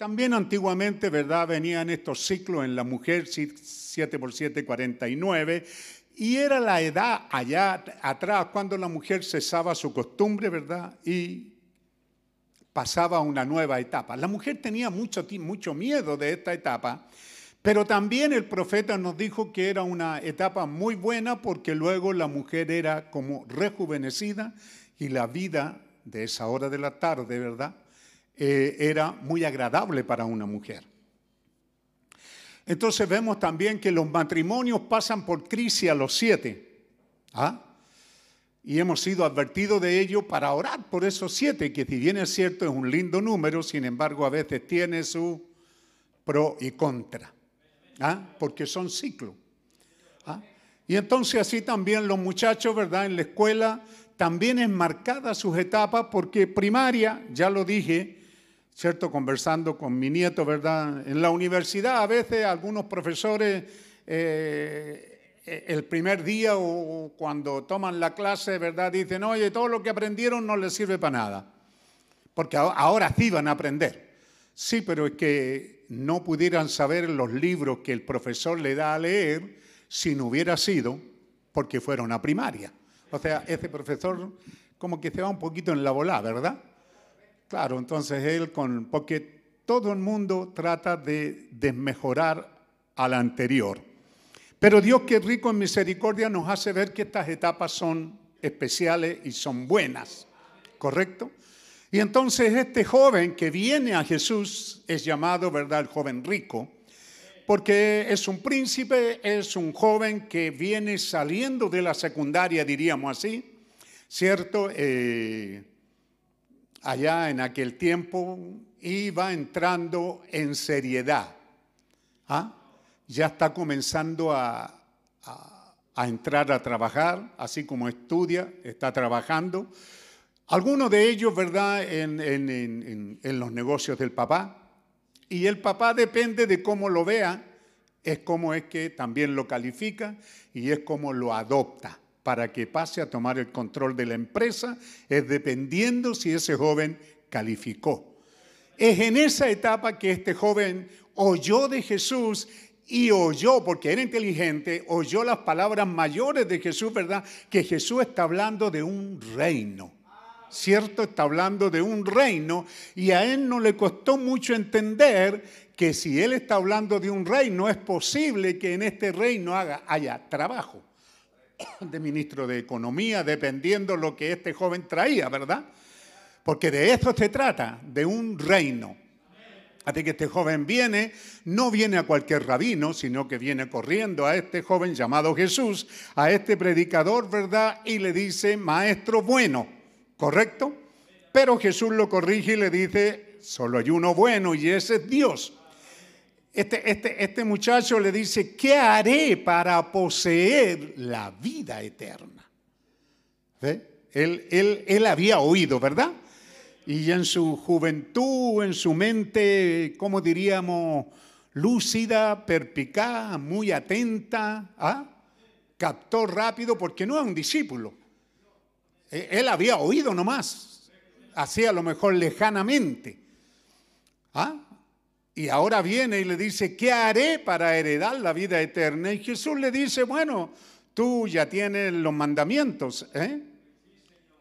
También antiguamente, ¿verdad? Venían estos ciclos en la mujer, 7 por 7, 49, y era la edad allá atrás cuando la mujer cesaba su costumbre, ¿verdad? Y pasaba a una nueva etapa. La mujer tenía mucho, mucho miedo de esta etapa, pero también el profeta nos dijo que era una etapa muy buena porque luego la mujer era como rejuvenecida y la vida de esa hora de la tarde, ¿verdad? Eh, era muy agradable para una mujer. Entonces vemos también que los matrimonios pasan por crisis a los siete. ¿ah? Y hemos sido advertidos de ello para orar por esos siete, que si bien es cierto es un lindo número, sin embargo a veces tiene su pro y contra, ¿ah? porque son ciclos. ¿ah? Y entonces así también los muchachos, ¿verdad? En la escuela también es marcada sus etapas porque primaria, ya lo dije, ¿cierto? Conversando con mi nieto, ¿verdad? En la universidad a veces algunos profesores eh, el primer día o cuando toman la clase, ¿verdad? Dicen, oye, todo lo que aprendieron no les sirve para nada, porque ahora sí van a aprender. Sí, pero es que no pudieran saber los libros que el profesor le da a leer si no hubiera sido porque fueron a primaria. O sea, ese profesor como que se va un poquito en la bola, ¿verdad? Claro, entonces él con... Porque todo el mundo trata de desmejorar al anterior. Pero Dios que es rico en misericordia nos hace ver que estas etapas son especiales y son buenas, ¿correcto? Y entonces este joven que viene a Jesús es llamado, ¿verdad?, el joven rico, porque es un príncipe, es un joven que viene saliendo de la secundaria, diríamos así, ¿cierto? Eh, allá en aquel tiempo iba entrando en seriedad. ¿ah? Ya está comenzando a, entrar a trabajar, así como estudia, está trabajando. Algunos de ellos, ¿verdad?, en, en los negocios del papá, y el papá depende de cómo lo vea, es como es que también lo califica y es como lo adopta para que pase a tomar el control de la empresa, es dependiendo si ese joven calificó. Es en esa etapa que este joven oyó de Jesús y oyó, porque era inteligente, oyó las palabras mayores de Jesús, ¿verdad? Que Jesús está hablando de un reino ¿cierto? Está hablando de un reino y a él no le costó mucho entender que si él está hablando de un reino, es posible que en este reino haya trabajo de ministro de Economía, dependiendo lo que este joven traía, ¿verdad? Porque de esto se trata, de un reino. Así que este joven viene, no viene a cualquier rabino, sino que viene corriendo a este joven llamado Jesús, a este predicador, ¿verdad? Y le dice, maestro bueno. ¿correcto? Pero Jesús lo corrige y le dice, solo hay uno bueno y ese es Dios. Este, este, este muchacho le dice, ¿qué haré para poseer la vida eterna? Él, él, él había oído, ¿verdad? Y en su juventud, en su mente, ¿cómo diríamos? Lúcida, perpicaz, muy atenta, ¿ah? captó rápido porque no es un discípulo. Eh, él había oído nomás, así a lo mejor lejanamente. ¿Ah? Y ahora viene y le dice, ¿qué haré para heredar la vida eterna? Y Jesús le dice, bueno, tú ya tienes los mandamientos, ¿eh?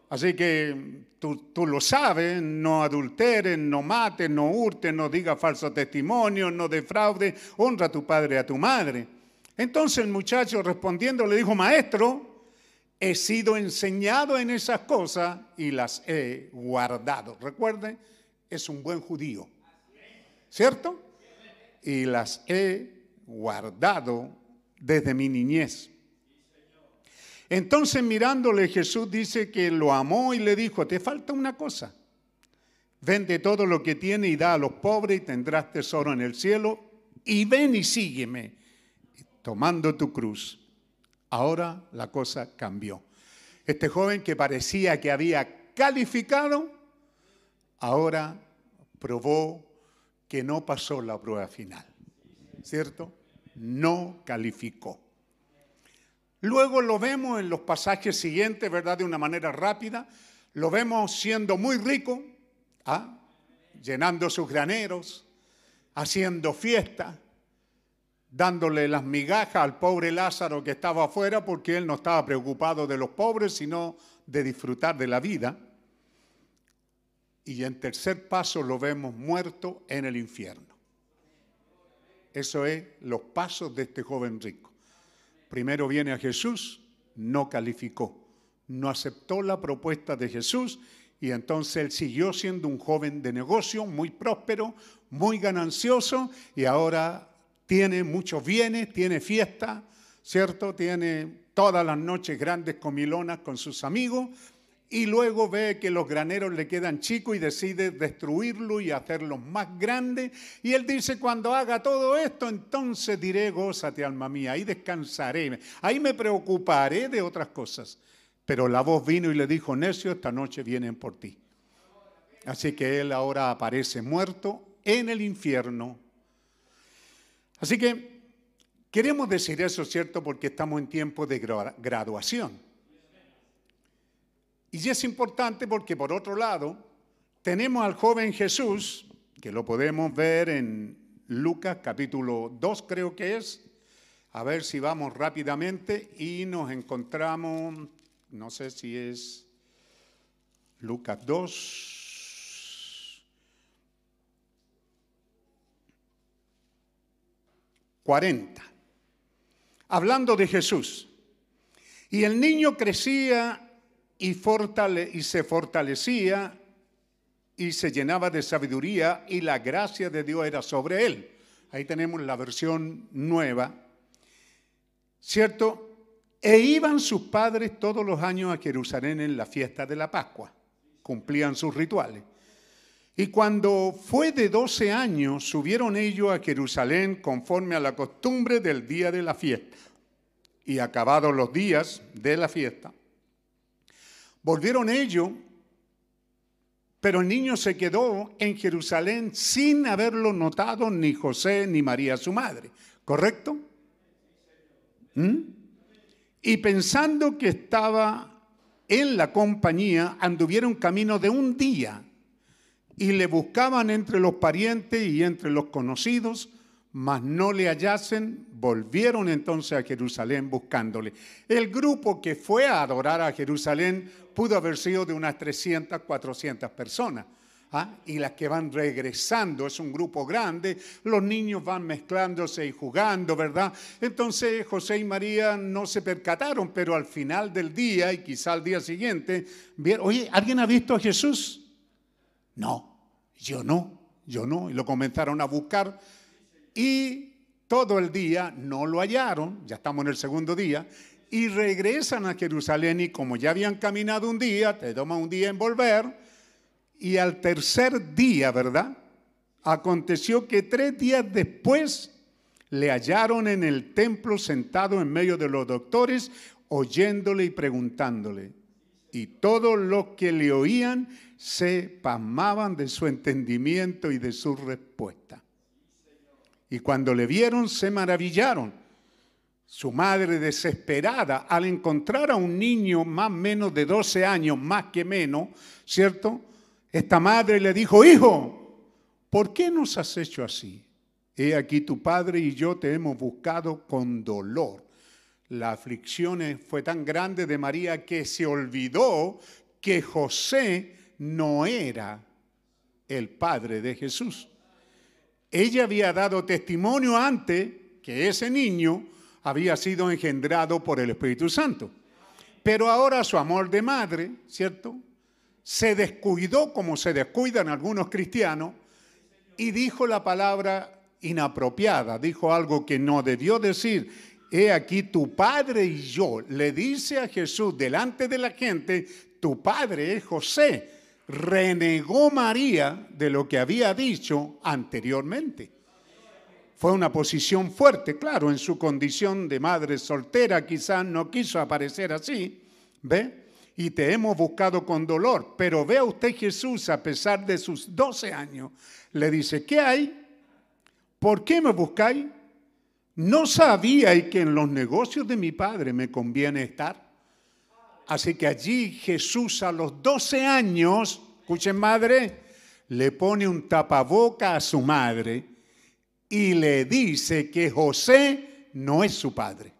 Así que tú, tú, lo sabes, no adulteres, no mates, no hurtes, no digas falso testimonio, no defraudes, honra a tu padre y a tu madre. Entonces el muchacho respondiendo le dijo, maestro, he sido enseñado en esas cosas y las he guardado. Recuerden, es un buen judío, ¿cierto? Y las he guardado desde mi niñez. Entonces mirándole Jesús dice que lo amó y le dijo, te falta una cosa. Vende todo lo que tiene y da a los pobres y tendrás tesoro en el cielo. Y ven y sígueme, tomando tu cruz. Ahora la cosa cambió. Este joven que parecía que había calificado, ahora probó que no pasó la prueba final. ¿Cierto? No calificó. Luego lo vemos en los pasajes siguientes, ¿verdad? De una manera rápida. Lo vemos siendo muy rico, ¿ah? llenando sus graneros, haciendo fiesta, dándole las migajas al pobre Lázaro que estaba afuera porque él no estaba preocupado de los pobres, sino de disfrutar de la vida. Y en tercer paso lo vemos muerto en el infierno. Eso es los pasos de este joven rico. Primero viene a Jesús, no calificó, no aceptó la propuesta de Jesús y entonces él siguió siendo un joven de negocio, muy próspero, muy ganancioso y ahora tiene muchos bienes, tiene fiesta, ¿cierto? Tiene todas las noches grandes comilonas con sus amigos y luego ve que los graneros le quedan chicos y decide destruirlo y hacerlos más grandes. Y él dice, cuando haga todo esto, entonces diré, gózate alma mía, ahí descansaré, ahí me preocuparé de otras cosas. Pero la voz vino y le dijo, necio, esta noche vienen por ti. Así que él ahora aparece muerto en el infierno. Así que queremos decir eso, ¿cierto? Porque estamos en tiempo de graduación. Y es importante porque por otro lado tenemos al joven Jesús, que lo podemos ver en Lucas capítulo 2 creo que es. A ver si vamos rápidamente y nos encontramos, no sé si es Lucas 2. 40. Hablando de Jesús. Y el niño crecía y, se fortalecía y se llenaba de sabiduría y la gracia de Dios era sobre él. Ahí tenemos la versión nueva. ¿Cierto? E iban sus padres todos los años a Jerusalén en la fiesta de la Pascua. Cumplían sus rituales. Y cuando fue de 12 años, subieron ellos a Jerusalén conforme a la costumbre del día de la fiesta. Y acabados los días de la fiesta, Volvieron ellos, pero el niño se quedó en Jerusalén sin haberlo notado ni José ni María su madre. ¿Correcto? ¿Mm? Y pensando que estaba en la compañía, anduvieron camino de un día y le buscaban entre los parientes y entre los conocidos mas no le hallasen, volvieron entonces a Jerusalén buscándole. El grupo que fue a adorar a Jerusalén pudo haber sido de unas 300, 400 personas. ¿ah? Y las que van regresando es un grupo grande, los niños van mezclándose y jugando, ¿verdad? Entonces José y María no se percataron, pero al final del día y quizá al día siguiente, vieron, oye, ¿alguien ha visto a Jesús? No, yo no, yo no. Y lo comenzaron a buscar y todo el día no lo hallaron, ya estamos en el segundo día, y regresan a Jerusalén y como ya habían caminado un día, te toma un día en volver, y al tercer día, ¿verdad? Aconteció que tres días después le hallaron en el templo sentado en medio de los doctores, oyéndole y preguntándole. Y todos los que le oían se pasmaban de su entendimiento y de su respuesta. Y cuando le vieron se maravillaron. Su madre desesperada al encontrar a un niño más menos de 12 años, más que menos, ¿cierto? Esta madre le dijo, hijo, ¿por qué nos has hecho así? He aquí tu padre y yo te hemos buscado con dolor. La aflicción fue tan grande de María que se olvidó que José no era el padre de Jesús. Ella había dado testimonio antes que ese niño había sido engendrado por el Espíritu Santo. Pero ahora su amor de madre, ¿cierto? Se descuidó como se descuidan algunos cristianos y dijo la palabra inapropiada, dijo algo que no debió decir. He aquí tu padre y yo. Le dice a Jesús delante de la gente, tu padre es José renegó María de lo que había dicho anteriormente. Fue una posición fuerte, claro, en su condición de madre soltera quizás no quiso aparecer así, ¿ve? Y te hemos buscado con dolor, pero vea usted Jesús a pesar de sus 12 años, le dice, ¿qué hay? ¿Por qué me buscáis? ¿No sabíais que en los negocios de mi padre me conviene estar? Así que allí Jesús a los 12 años, escuchen madre, le pone un tapaboca a su madre y le dice que José no es su padre.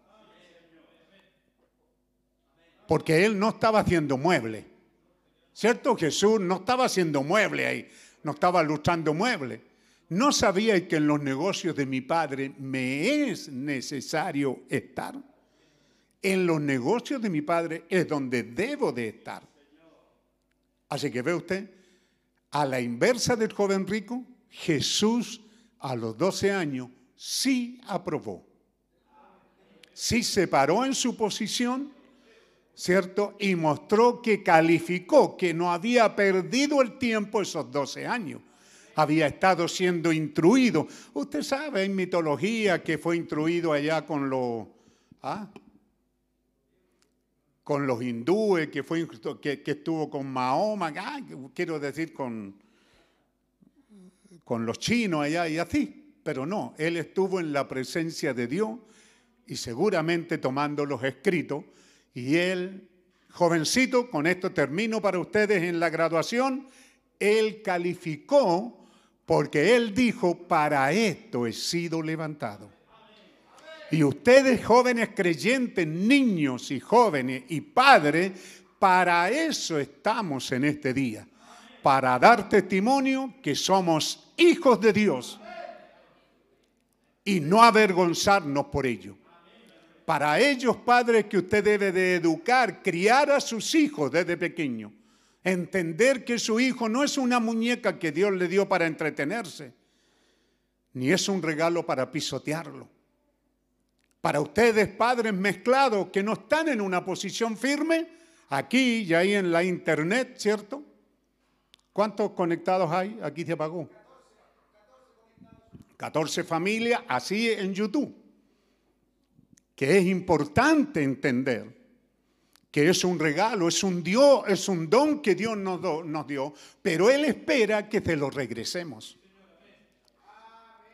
Porque él no estaba haciendo mueble. ¿Cierto? Jesús no estaba haciendo mueble ahí, no estaba luchando mueble. ¿No sabía que en los negocios de mi padre me es necesario estar? En los negocios de mi padre es donde debo de estar. Así que ve usted, a la inversa del joven rico, Jesús a los 12 años sí aprobó. Sí se paró en su posición, ¿cierto? Y mostró que calificó, que no había perdido el tiempo esos 12 años. Había estado siendo instruido. Usted sabe en mitología que fue instruido allá con los... ¿ah? Con los hindúes, que, fue, que, estuvo con Mahoma, ah, quiero decir con, con los chinos allá y así. Pero no, él estuvo en la presencia de Dios y seguramente tomando los escritos. Y él, jovencito, con esto termino para ustedes en la graduación, él calificó porque él dijo, para esto he sido levantado. Y ustedes jóvenes creyentes, niños y jóvenes y padres, para eso estamos en este día, para dar testimonio que somos hijos de Dios y no avergonzarnos por ello. Para ellos, padres, que usted debe de educar, criar a sus hijos desde pequeño. Entender que su hijo no es una muñeca que Dios le dio para entretenerse, ni es un regalo para pisotearlo para ustedes, padres mezclados que no están en una posición firme, aquí y ahí en la internet, ¿cierto? ¿Cuántos conectados hay? Aquí se apagó. 14 familias, así en YouTube. Que es importante entender que es un regalo, es un Dios, es un don que Dios nos, nos dio, pero Él espera que te lo regresemos.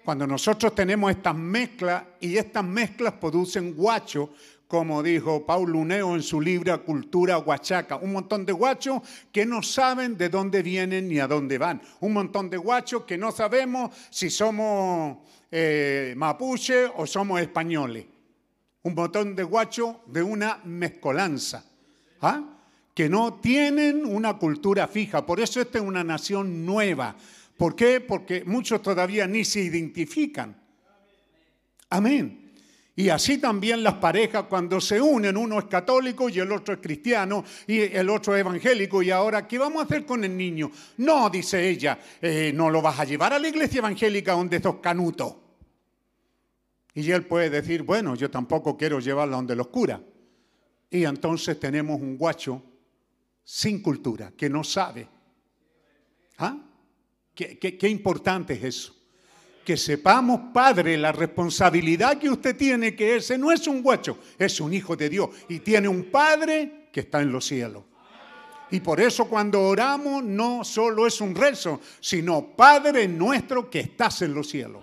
Cuando nosotros tenemos estas mezclas y estas mezclas producen guacho, como dijo Paulo Uneo en su libro Cultura Huachaca, un montón de guachos que no saben de dónde vienen ni a dónde van, un montón de guachos que no sabemos si somos eh, mapuche o somos españoles, un montón de guachos de una mezcolanza, ¿ah? que no tienen una cultura fija, por eso esta es una nación nueva, ¿Por qué? Porque muchos todavía ni se identifican. Amén. Y así también las parejas cuando se unen, uno es católico y el otro es cristiano y el otro es evangélico. Y ahora, ¿qué vamos a hacer con el niño? No, dice ella, eh, no lo vas a llevar a la iglesia evangélica donde estos canutos. Y él puede decir, bueno, yo tampoco quiero llevarla donde los curas. Y entonces tenemos un guacho sin cultura, que no sabe. ¿Ah? Qué, importante es eso. Que sepamos, Padre, la responsabilidad que usted tiene, que ese no es un guacho, es un hijo de Dios y tiene un Padre que está en los cielos. Y por eso cuando oramos no solo es un rezo, sino Padre nuestro que estás en los cielos.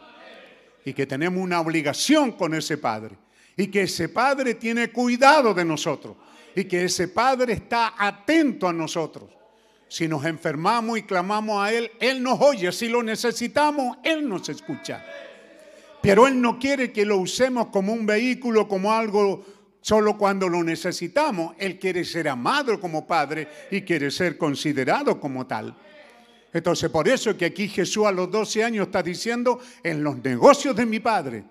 Y que tenemos una obligación con ese Padre. Y que ese Padre tiene cuidado de nosotros. Y que ese Padre está atento a nosotros. Si nos enfermamos y clamamos a Él, Él nos oye. Si lo necesitamos, Él nos escucha. Pero Él no quiere que lo usemos como un vehículo, como algo solo cuando lo necesitamos. Él quiere ser amado como Padre y quiere ser considerado como tal. Entonces, por eso es que aquí Jesús a los 12 años está diciendo, en los negocios de mi Padre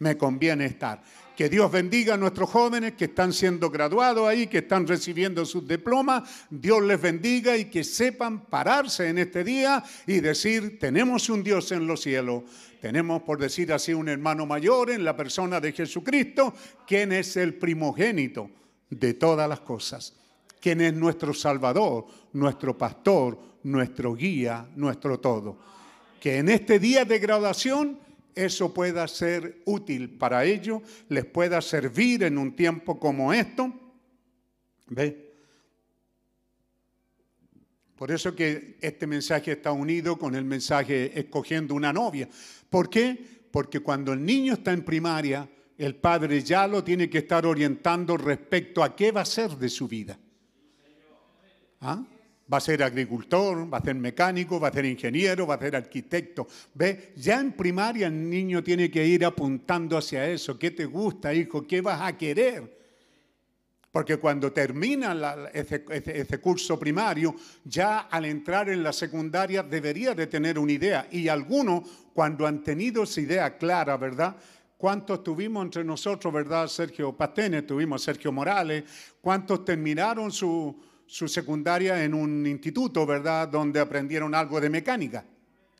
me conviene estar. Que Dios bendiga a nuestros jóvenes que están siendo graduados ahí, que están recibiendo sus diplomas. Dios les bendiga y que sepan pararse en este día y decir, tenemos un Dios en los cielos. Tenemos, por decir así, un hermano mayor en la persona de Jesucristo, quien es el primogénito de todas las cosas, quien es nuestro Salvador, nuestro pastor, nuestro guía, nuestro todo. Que en este día de graduación eso pueda ser útil para ellos, les pueda servir en un tiempo como esto. ¿Ve? Por eso que este mensaje está unido con el mensaje escogiendo una novia. ¿Por qué? Porque cuando el niño está en primaria, el padre ya lo tiene que estar orientando respecto a qué va a ser de su vida. ¿Ah? Va a ser agricultor, va a ser mecánico, va a ser ingeniero, va a ser arquitecto. ¿Ve? Ya en primaria el niño tiene que ir apuntando hacia eso. ¿Qué te gusta, hijo? ¿Qué vas a querer? Porque cuando termina ese, curso primario, ya al entrar en la secundaria debería de tener una idea. Y algunos, cuando han tenido esa idea clara, ¿verdad? ¿Cuántos tuvimos entre nosotros, verdad? Sergio Patene, tuvimos Sergio Morales. ¿Cuántos terminaron su su secundaria en un instituto, ¿verdad? Donde aprendieron algo de mecánica.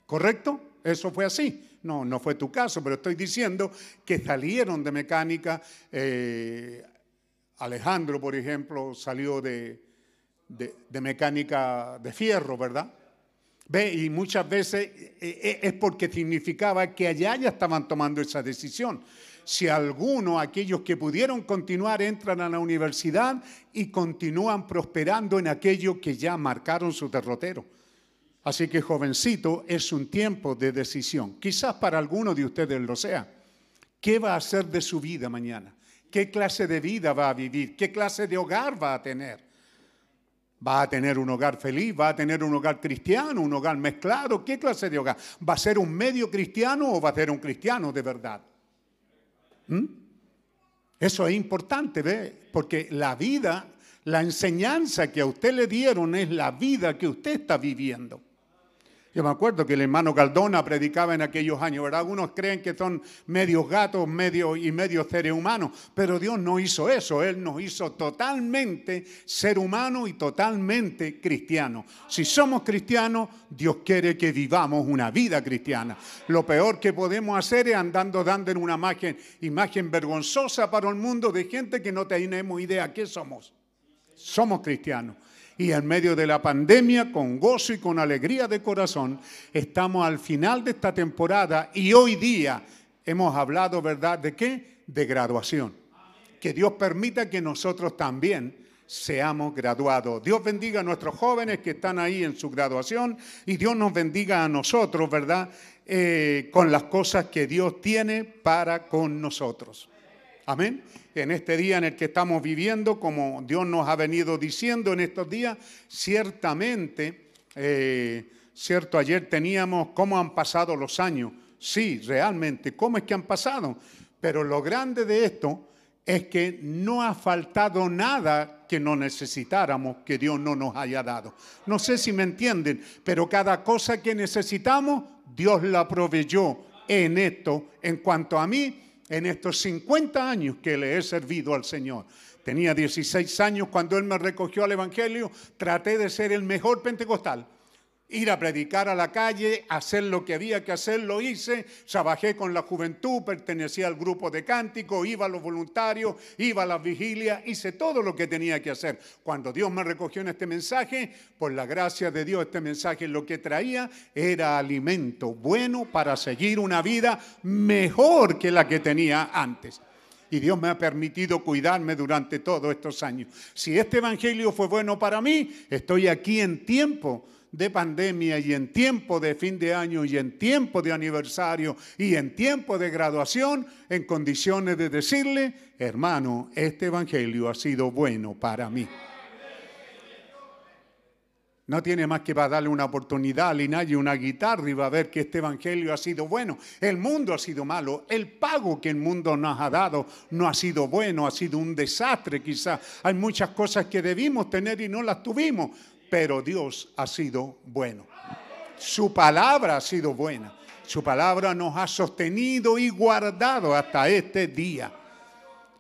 ¿Correcto? Eso fue así. No, no fue tu caso, pero estoy diciendo que salieron de mecánica eh, Alejandro, por ejemplo, salió de, de, de mecánica de fierro, ¿verdad? Ve, y muchas veces eh, eh, es porque significaba que allá ya estaban tomando esa decisión. Si alguno, aquellos que pudieron continuar, entran a la universidad y continúan prosperando en aquello que ya marcaron su derrotero. Así que jovencito, es un tiempo de decisión. Quizás para alguno de ustedes lo sea. ¿Qué va a hacer de su vida mañana? ¿Qué clase de vida va a vivir? ¿Qué clase de hogar va a tener? ¿Va a tener un hogar feliz? ¿Va a tener un hogar cristiano? ¿Un hogar mezclado? ¿Qué clase de hogar? ¿Va a ser un medio cristiano o va a ser un cristiano de verdad? ¿Mm? Eso es importante, ¿ve? Porque la vida, la enseñanza que a usted le dieron es la vida que usted está viviendo. Yo me acuerdo que el hermano Galdona predicaba en aquellos años, ¿verdad? Algunos creen que son medios gatos medio y medios seres humanos, pero Dios no hizo eso, Él nos hizo totalmente ser humano y totalmente cristiano. Si somos cristianos, Dios quiere que vivamos una vida cristiana. Lo peor que podemos hacer es andando dando en una imagen, imagen vergonzosa para el mundo de gente que no tenemos idea qué somos. Somos cristianos y en medio de la pandemia, con gozo y con alegría de corazón, estamos al final de esta temporada y hoy día hemos hablado, ¿verdad? ¿De qué? De graduación. Que Dios permita que nosotros también seamos graduados. Dios bendiga a nuestros jóvenes que están ahí en su graduación y Dios nos bendiga a nosotros, ¿verdad? Eh, con las cosas que Dios tiene para con nosotros. Amén en este día en el que estamos viviendo, como Dios nos ha venido diciendo en estos días, ciertamente, eh, cierto, ayer teníamos cómo han pasado los años. Sí, realmente, cómo es que han pasado. Pero lo grande de esto es que no ha faltado nada que no necesitáramos, que Dios no nos haya dado. No sé si me entienden, pero cada cosa que necesitamos, Dios la proveyó en esto. En cuanto a mí, en estos 50 años que le he servido al Señor. Tenía 16 años cuando Él me recogió al Evangelio, traté de ser el mejor pentecostal. Ir a predicar a la calle, hacer lo que había que hacer, lo hice. Trabajé con la juventud, pertenecía al grupo de cántico, iba a los voluntarios, iba a las vigilias, hice todo lo que tenía que hacer. Cuando Dios me recogió en este mensaje, por la gracia de Dios, este mensaje lo que traía era alimento bueno para seguir una vida mejor que la que tenía antes y Dios me ha permitido cuidarme durante todos estos años. Si este Evangelio fue bueno para mí, estoy aquí en tiempo de pandemia y en tiempo de fin de año y en tiempo de aniversario y en tiempo de graduación, en condiciones de decirle, hermano, este Evangelio ha sido bueno para mí. No tiene más que para darle una oportunidad a Linaje una guitarra y va a ver que este evangelio ha sido bueno. El mundo ha sido malo. El pago que el mundo nos ha dado no ha sido bueno, ha sido un desastre quizás. Hay muchas cosas que debimos tener y no las tuvimos pero Dios ha sido bueno. Su palabra ha sido buena. Su palabra nos ha sostenido y guardado hasta este día.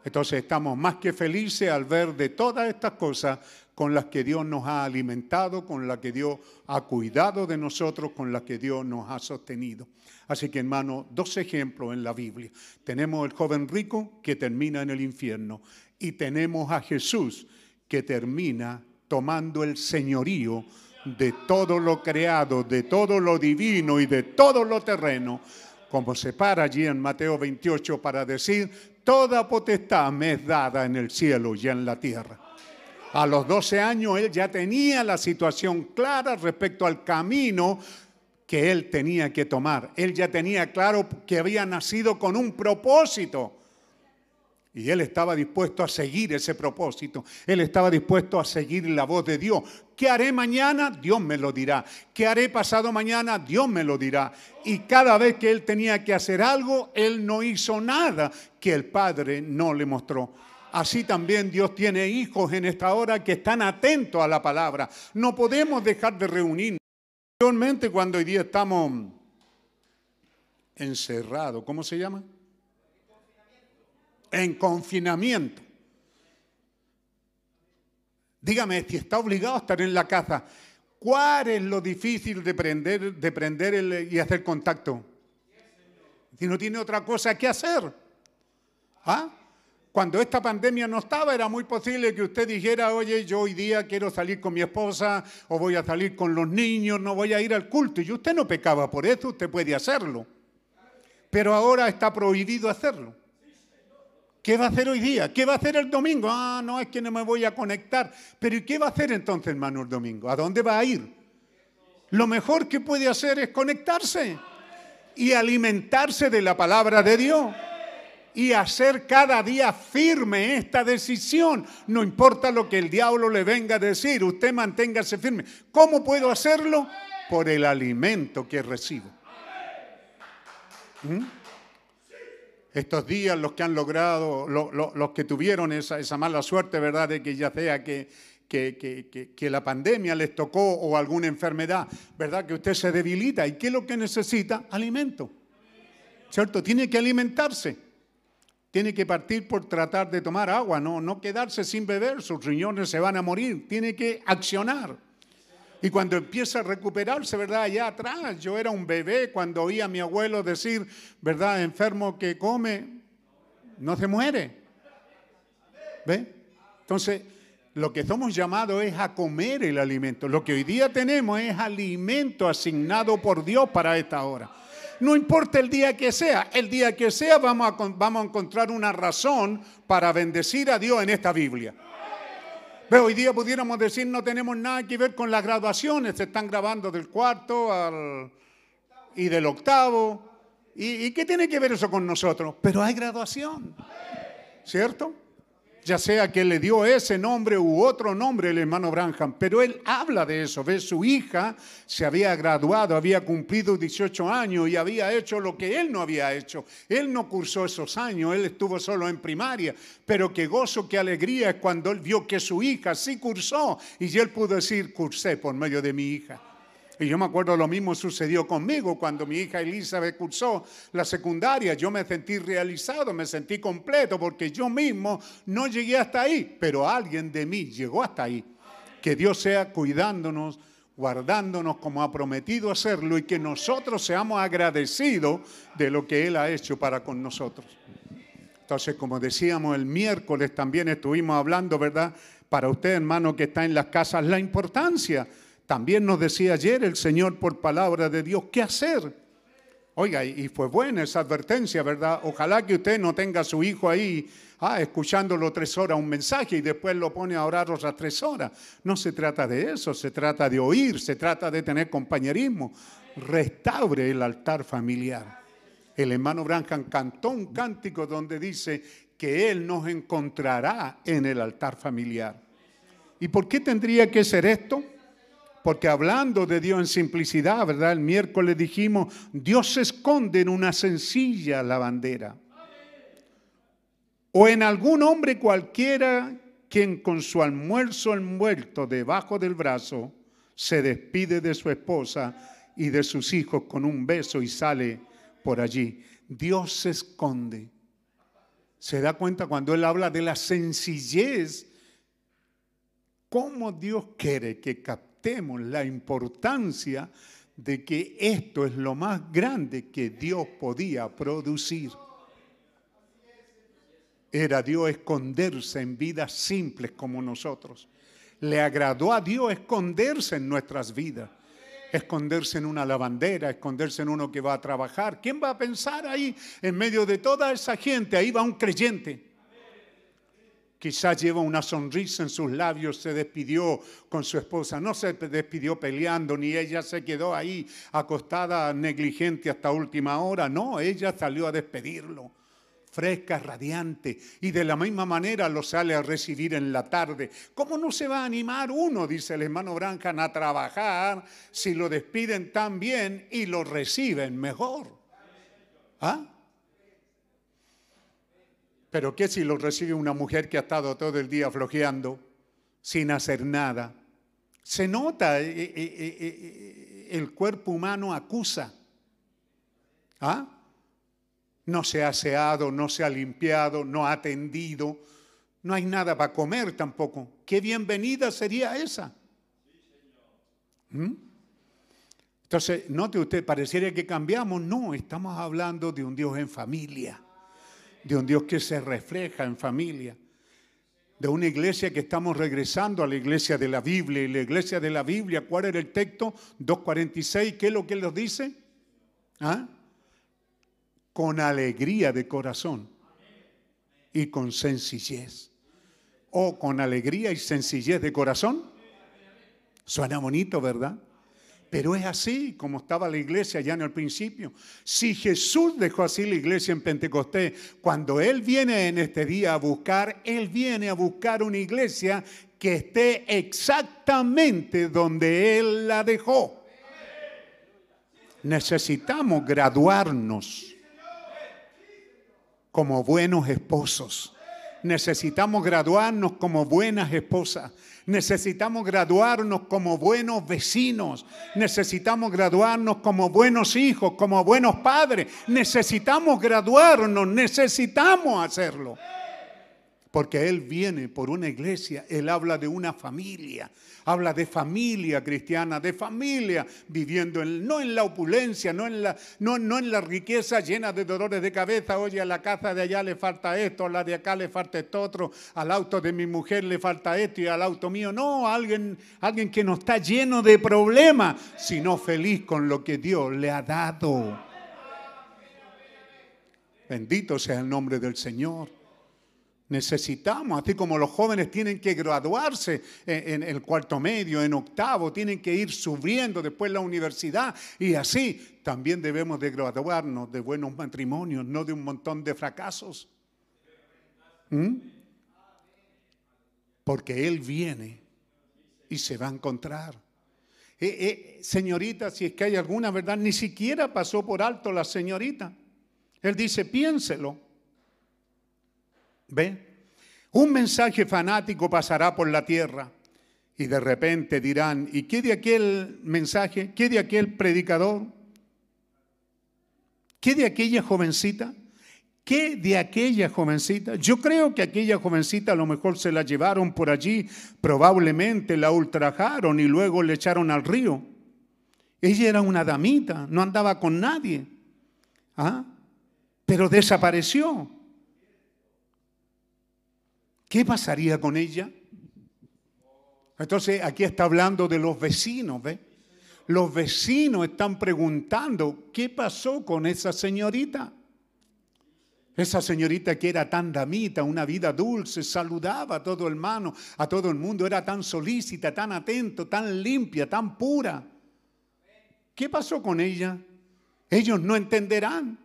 Entonces estamos más que felices al ver de todas estas cosas con las que Dios nos ha alimentado, con las que Dios ha cuidado de nosotros, con las que Dios nos ha sostenido. Así que hermano, dos ejemplos en la Biblia. Tenemos el joven rico que termina en el infierno y tenemos a Jesús que termina tomando el señorío de todo lo creado, de todo lo divino y de todo lo terreno, como se para allí en Mateo 28 para decir, toda potestad me es dada en el cielo y en la tierra. A los 12 años él ya tenía la situación clara respecto al camino que él tenía que tomar. Él ya tenía claro que había nacido con un propósito y él estaba dispuesto a seguir ese propósito. Él estaba dispuesto a seguir la voz de Dios. ¿Qué haré mañana? Dios me lo dirá. ¿Qué haré pasado mañana? Dios me lo dirá. Y cada vez que él tenía que hacer algo, él no hizo nada que el Padre no le mostró. Así también Dios tiene hijos en esta hora que están atentos a la palabra. No podemos dejar de reunirnos. Realmente cuando hoy día estamos encerrados, ¿cómo se llama? En confinamiento. Dígame, si está obligado a estar en la casa, ¿cuál es lo difícil de prender, de prender y hacer contacto? Si no tiene otra cosa que hacer. ¿Ah? Cuando esta pandemia no estaba, era muy posible que usted dijera, oye, yo hoy día quiero salir con mi esposa o voy a salir con los niños, no voy a ir al culto. Y usted no pecaba por eso, usted puede hacerlo. Pero ahora está prohibido hacerlo. ¿Qué va a hacer hoy día? ¿Qué va a hacer el domingo? Ah, no, es que no me voy a conectar. Pero ¿y qué va a hacer entonces, hermano, el domingo? ¿A dónde va a ir? Lo mejor que puede hacer es conectarse y alimentarse de la palabra de Dios y hacer cada día firme esta decisión. No importa lo que el diablo le venga a decir, usted manténgase firme. ¿Cómo puedo hacerlo? Por el alimento que recibo. ¿Mm? Estos días los que han logrado, los que tuvieron esa, esa, mala suerte, ¿verdad? De que ya sea que, la pandemia les tocó o alguna enfermedad, ¿verdad? Que usted se debilita. ¿Y qué es lo que necesita? Alimento. ¿Cierto? Tiene que alimentarse tiene que partir por tratar de tomar agua, no, no quedarse sin beber, sus riñones se van a morir, tiene que accionar. Y cuando empieza a recuperarse, ¿verdad? Allá atrás, yo era un bebé cuando oía a mi abuelo decir, ¿verdad? Enfermo que come, no se muere. ¿Ve? Entonces, lo que somos llamados es a comer el alimento. Lo que hoy día tenemos es alimento asignado por Dios para esta hora. No importa el día que sea, el día que sea vamos a, vamos a encontrar una razón para bendecir a Dios en esta Biblia. Pero hoy día pudiéramos decir no tenemos nada que ver con las graduaciones, se están grabando del cuarto al, y del octavo. ¿Y, ¿Y qué tiene que ver eso con nosotros? Pero hay graduación, ¿cierto? Ya sea que le dio ese nombre u otro nombre el hermano Branham, pero él habla de eso, ve su hija se había graduado, había cumplido 18 años y había hecho lo que él no había hecho. Él no cursó esos años, él estuvo solo en primaria, pero qué gozo, qué alegría es cuando él vio que su hija sí cursó y él pudo decir, cursé por medio de mi hija. Y yo me acuerdo lo mismo sucedió conmigo cuando mi hija Elizabeth cursó la secundaria. Yo me sentí realizado, me sentí completo porque yo mismo no llegué hasta ahí, pero alguien de mí llegó hasta ahí. Que Dios sea cuidándonos, guardándonos como ha prometido hacerlo y que nosotros seamos agradecidos de lo que Él ha hecho para con nosotros. Entonces, como decíamos el miércoles, también estuvimos hablando, ¿verdad? Para usted, hermano, que está en las casas, la importancia también nos decía ayer el Señor por palabra de Dios qué hacer. Oiga, y fue buena esa advertencia, ¿verdad? Ojalá que usted no tenga a su hijo ahí ah, escuchándolo tres horas un mensaje y después lo pone a orar otras tres horas. No se trata de eso, se trata de oír, se trata de tener compañerismo. Restaure el altar familiar. El hermano Branham cantó un cántico donde dice que Él nos encontrará en el altar familiar. ¿Y por qué tendría que ser esto? Porque hablando de Dios en simplicidad, ¿verdad? El miércoles dijimos, Dios se esconde en una sencilla lavandera. O en algún hombre cualquiera quien con su almuerzo envuelto debajo del brazo se despide de su esposa y de sus hijos con un beso y sale por allí. Dios se esconde. Se da cuenta cuando Él habla de la sencillez, cómo Dios quiere que captemos la importancia de que esto es lo más grande que Dios podía producir. Era Dios esconderse en vidas simples como nosotros. Le agradó a Dios esconderse en nuestras vidas. Esconderse en una lavandera, esconderse en uno que va a trabajar. ¿Quién va a pensar ahí en medio de toda esa gente? Ahí va un creyente. Quizás lleva una sonrisa en sus labios, se despidió con su esposa, no se despidió peleando, ni ella se quedó ahí acostada negligente hasta última hora, no, ella salió a despedirlo, fresca, radiante, y de la misma manera lo sale a recibir en la tarde. ¿Cómo no se va a animar uno, dice el hermano Brancan, a trabajar si lo despiden tan bien y lo reciben mejor? ¿Ah? Pero ¿qué si lo recibe una mujer que ha estado todo el día flojeando, sin hacer nada? Se nota, eh, eh, eh, el cuerpo humano acusa. ¿Ah? No se ha aseado, no se ha limpiado, no ha atendido, no hay nada para comer tampoco. ¿Qué bienvenida sería esa? ¿Mm? Entonces, note usted, pareciera que cambiamos. No, estamos hablando de un Dios en familia de un Dios que se refleja en familia, de una iglesia que estamos regresando a la iglesia de la Biblia. Y la iglesia de la Biblia, ¿cuál era el texto? 2.46, ¿qué es lo que nos dice? ¿Ah? Con alegría de corazón y con sencillez. O con alegría y sencillez de corazón. Suena bonito, ¿verdad? Pero es así como estaba la iglesia ya en el principio. Si Jesús dejó así la iglesia en Pentecostés, cuando Él viene en este día a buscar, Él viene a buscar una iglesia que esté exactamente donde Él la dejó. Necesitamos graduarnos como buenos esposos. Necesitamos graduarnos como buenas esposas. Necesitamos graduarnos como buenos vecinos. Necesitamos graduarnos como buenos hijos, como buenos padres. Necesitamos graduarnos, necesitamos hacerlo. Porque Él viene por una iglesia, Él habla de una familia, habla de familia cristiana, de familia viviendo no en la opulencia, no en la, no, no en la riqueza llena de dolores de cabeza. Oye, a la casa de allá le falta esto, a la de acá le falta esto otro, al auto de mi mujer le falta esto y al auto mío. No, alguien, alguien que no está lleno de problemas, sino feliz con lo que Dios le ha dado. Bendito sea el nombre del Señor. Necesitamos, así como los jóvenes tienen que graduarse en, el cuarto medio, en octavo, tienen que ir subiendo después la universidad y así también debemos de graduarnos de buenos matrimonios, no de un montón de fracasos. ¿Mm? Porque Él viene y se va a encontrar. Eh, eh, señorita, si es que hay alguna verdad, ni siquiera pasó por alto la señorita. Él dice, piénselo. ¿Ve? Un mensaje fanático pasará por la tierra y de repente dirán, ¿y qué de aquel mensaje? ¿Qué de aquel predicador? ¿Qué de aquella jovencita? ¿Qué de aquella jovencita? Yo creo que aquella jovencita a lo mejor se la llevaron por allí, probablemente la ultrajaron y luego le echaron al río. Ella era una damita, no andaba con nadie. ¿Ah? Pero desapareció. ¿Qué pasaría con ella? Entonces aquí está hablando de los vecinos, ¿ve? Los vecinos están preguntando, ¿qué pasó con esa señorita? Esa señorita que era tan damita, una vida dulce, saludaba a todo hermano, a todo el mundo, era tan solícita, tan atento, tan limpia, tan pura. ¿Qué pasó con ella? Ellos no entenderán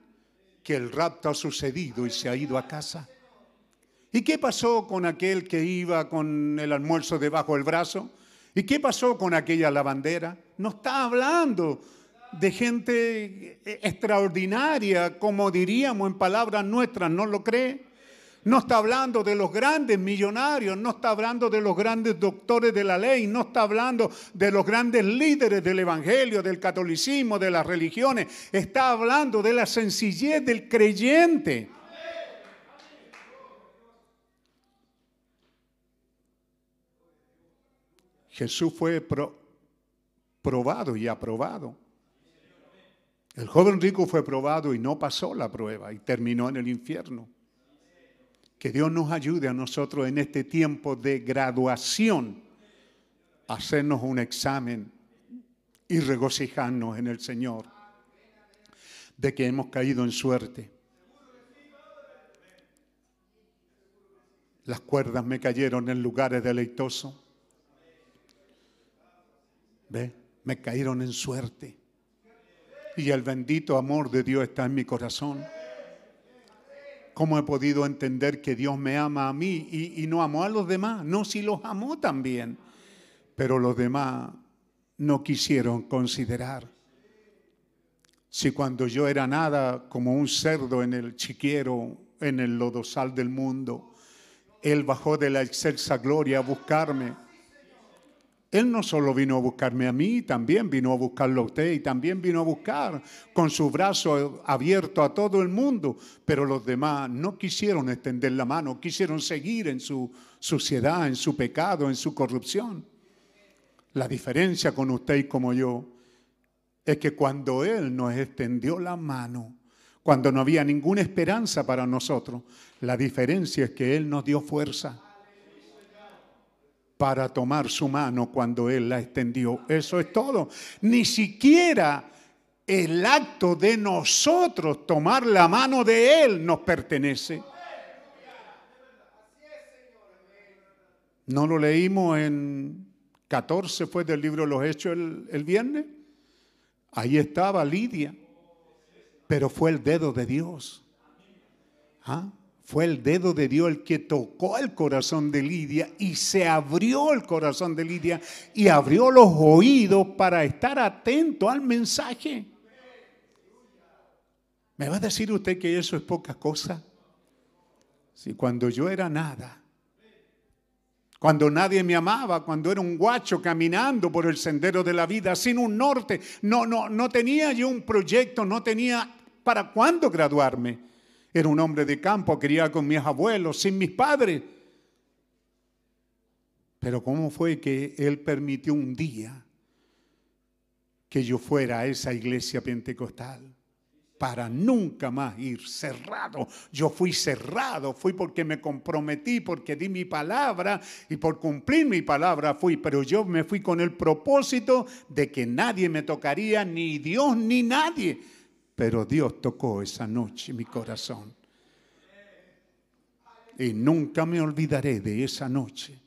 que el rapto ha sucedido y se ha ido a casa. ¿Y qué pasó con aquel que iba con el almuerzo debajo del brazo? ¿Y qué pasó con aquella lavandera? No está hablando de gente extraordinaria, como diríamos en palabras nuestras, ¿no lo cree? No está hablando de los grandes millonarios, no está hablando de los grandes doctores de la ley, no está hablando de los grandes líderes del Evangelio, del catolicismo, de las religiones. Está hablando de la sencillez del creyente. Jesús fue probado y aprobado. El joven rico fue probado y no pasó la prueba y terminó en el infierno. Que Dios nos ayude a nosotros en este tiempo de graduación a hacernos un examen y regocijarnos en el Señor de que hemos caído en suerte. Las cuerdas me cayeron en lugares deleitosos ¿Ve? Me cayeron en suerte. Y el bendito amor de Dios está en mi corazón. ¿Cómo he podido entender que Dios me ama a mí y, no amó a los demás? No, si los amó también. Pero los demás no quisieron considerar. Si cuando yo era nada como un cerdo en el chiquero, en el lodosal del mundo, Él bajó de la excelsa gloria a buscarme él no solo vino a buscarme a mí, también vino a buscarlo a usted y también vino a buscar con su brazo abierto a todo el mundo. Pero los demás no quisieron extender la mano, quisieron seguir en su suciedad, en su pecado, en su corrupción. La diferencia con usted como yo es que cuando Él nos extendió la mano, cuando no había ninguna esperanza para nosotros. La diferencia es que Él nos dio fuerza para tomar su mano cuando Él la extendió. Eso es todo. Ni siquiera el acto de nosotros tomar la mano de Él nos pertenece. ¿No lo leímos en 14, fue del libro de los Hechos el, viernes? Ahí estaba Lidia, pero fue el dedo de Dios. ¿Ah? Fue el dedo de Dios el que tocó el corazón de Lidia y se abrió el corazón de Lidia y abrió los oídos para estar atento al mensaje. ¿Me va a decir usted que eso es poca cosa? Si cuando yo era nada, cuando nadie me amaba, cuando era un guacho caminando por el sendero de la vida sin un norte, no, no, no tenía yo un proyecto, no tenía para cuándo graduarme. Era un hombre de campo, quería con mis abuelos, sin mis padres. Pero ¿cómo fue que Él permitió un día que yo fuera a esa iglesia pentecostal? para nunca más ir cerrado. Yo fui cerrado, fui porque me comprometí, porque di mi palabra y por cumplir mi palabra fui, pero yo me fui con el propósito de que nadie me tocaría, ni Dios ni nadie. Pero Dios tocó esa noche mi corazón. Y nunca me olvidaré de esa noche.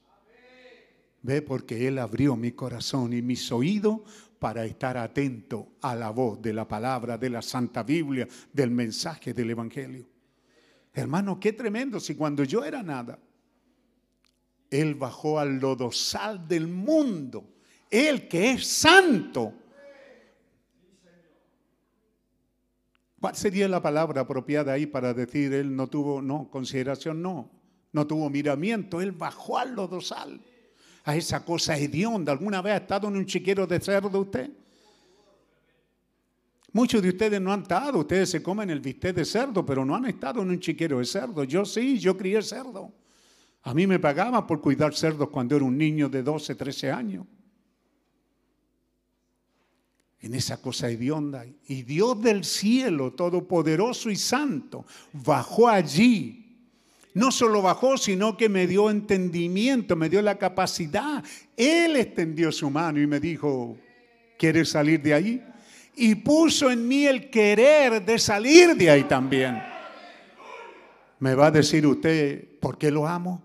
Ve, porque Él abrió mi corazón y mis oídos para estar atento a la voz de la palabra, de la Santa Biblia, del mensaje del Evangelio. Hermano, qué tremendo si cuando yo era nada, Él bajó al lodosal del mundo, Él que es santo. ¿Cuál sería la palabra apropiada ahí para decir Él no tuvo, no, consideración no, no tuvo miramiento, Él bajó al lodosal? a esa cosa hedionda. ¿Alguna vez ha estado en un chiquero de cerdo usted? Muchos de ustedes no han estado, ustedes se comen el bistec de cerdo, pero no han estado en un chiquero de cerdo. Yo sí, yo crié cerdo. A mí me pagaban por cuidar cerdos cuando era un niño de 12, 13 años. En esa cosa hedionda. Y Dios del cielo, todopoderoso y santo, bajó allí no solo bajó, sino que me dio entendimiento, me dio la capacidad. Él extendió su mano y me dijo, ¿quieres salir de ahí? Y puso en mí el querer de salir de ahí también. Me va a decir usted, ¿por qué lo amo?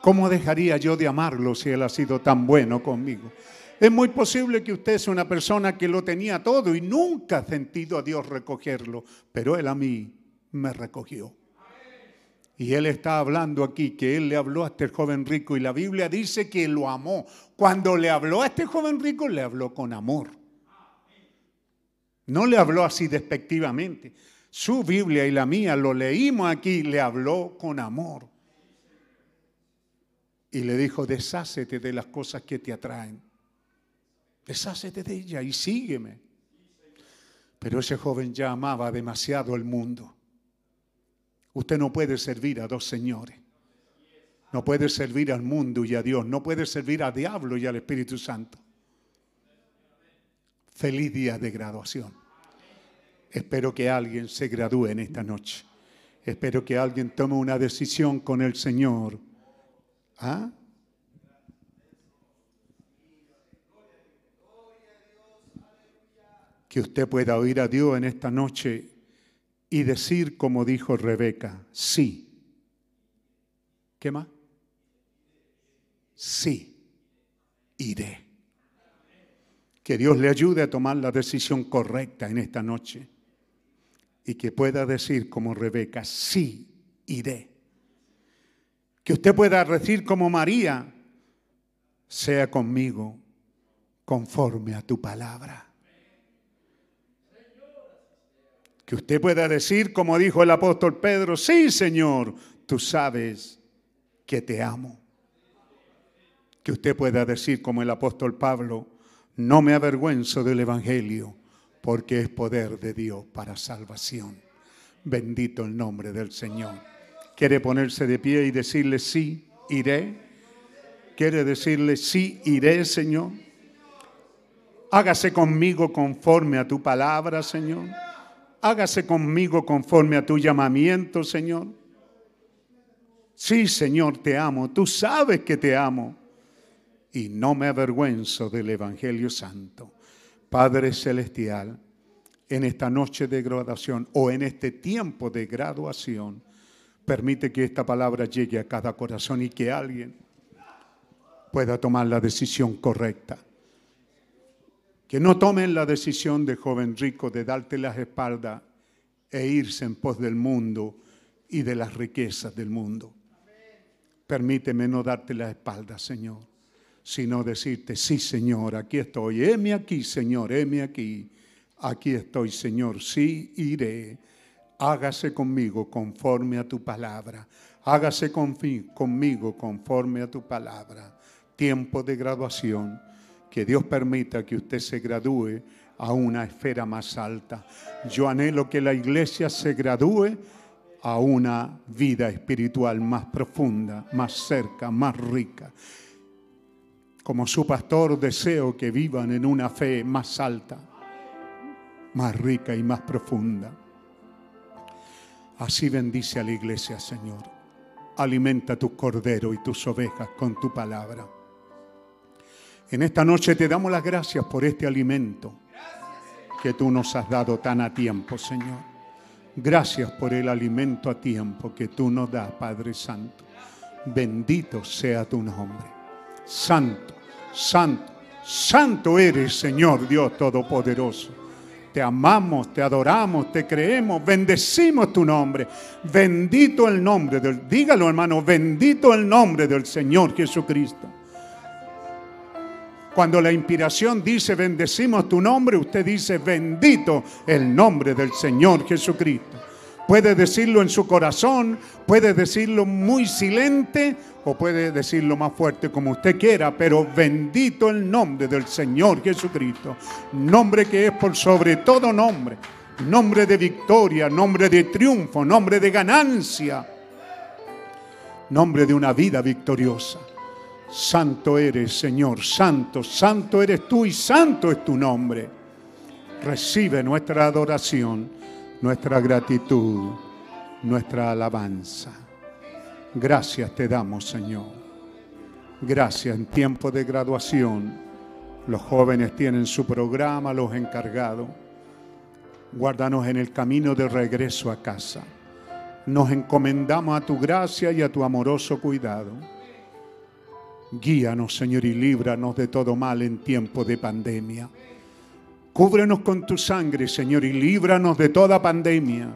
¿Cómo dejaría yo de amarlo si Él ha sido tan bueno conmigo? Es muy posible que usted sea una persona que lo tenía todo y nunca ha sentido a Dios recogerlo, pero Él a mí me recogió. Y él está hablando aquí que él le habló a este joven rico y la Biblia dice que lo amó. Cuando le habló a este joven rico, le habló con amor. No le habló así despectivamente. Su Biblia y la mía lo leímos aquí, le habló con amor. Y le dijo, deshácete de las cosas que te atraen. Deshácete de ella y sígueme. Pero ese joven ya amaba demasiado el mundo. Usted no puede servir a dos señores. No puede servir al mundo y a Dios. No puede servir al diablo y al Espíritu Santo. Feliz día de graduación. Espero que alguien se gradúe en esta noche. Espero que alguien tome una decisión con el Señor. ¿Ah? Que usted pueda oír a Dios en esta noche y decir como dijo Rebeca, sí. ¿Qué más? Sí, iré. Que Dios le ayude a tomar la decisión correcta en esta noche y que pueda decir como Rebeca, sí, iré. Que usted pueda decir como María, sea conmigo conforme a tu palabra. Que usted pueda decir, como dijo el apóstol Pedro, sí Señor, tú sabes que te amo. Que usted pueda decir, como el apóstol Pablo, no me avergüenzo del Evangelio, porque es poder de Dios para salvación. Bendito el nombre del Señor. ¿Quiere ponerse de pie y decirle, sí, iré? ¿Quiere decirle, sí, iré, Señor? Hágase conmigo conforme a tu palabra, Señor. Hágase conmigo conforme a tu llamamiento, Señor. Sí, Señor, te amo. Tú sabes que te amo. Y no me avergüenzo del Evangelio Santo. Padre Celestial, en esta noche de graduación o en este tiempo de graduación, permite que esta palabra llegue a cada corazón y que alguien pueda tomar la decisión correcta. Que no tomen la decisión de joven rico de darte las espaldas e irse en pos del mundo y de las riquezas del mundo. Permíteme no darte la espalda, Señor, sino decirte, sí, Señor, aquí estoy. Heme aquí, Señor, heme aquí. Aquí estoy, Señor, sí iré. Hágase conmigo conforme a tu palabra. Hágase conmigo conforme a tu palabra. Tiempo de graduación. Que Dios permita que usted se gradúe a una esfera más alta. Yo anhelo que la iglesia se gradúe a una vida espiritual más profunda, más cerca, más rica. Como su pastor deseo que vivan en una fe más alta, más rica y más profunda. Así bendice a la iglesia, Señor. Alimenta tu cordero y tus ovejas con tu palabra. En esta noche te damos las gracias por este alimento que tú nos has dado tan a tiempo, Señor. Gracias por el alimento a tiempo que tú nos das, Padre Santo. Bendito sea tu nombre. Santo, santo, santo eres, Señor Dios Todopoderoso. Te amamos, te adoramos, te creemos, bendecimos tu nombre. Bendito el nombre del, dígalo hermano, bendito el nombre del Señor Jesucristo. Cuando la inspiración dice bendecimos tu nombre, usted dice bendito el nombre del Señor Jesucristo. Puede decirlo en su corazón, puede decirlo muy silente o puede decirlo más fuerte como usted quiera, pero bendito el nombre del Señor Jesucristo. Nombre que es por sobre todo nombre. Nombre de victoria, nombre de triunfo, nombre de ganancia. Nombre de una vida victoriosa. Santo eres, Señor, santo, santo eres tú y santo es tu nombre. Recibe nuestra adoración, nuestra gratitud, nuestra alabanza. Gracias te damos, Señor. Gracias en tiempo de graduación. Los jóvenes tienen su programa, los encargados. Guárdanos en el camino de regreso a casa. Nos encomendamos a tu gracia y a tu amoroso cuidado Guíanos, Señor, y líbranos de todo mal en tiempo de pandemia. Cúbrenos con tu sangre, Señor, y líbranos de toda pandemia.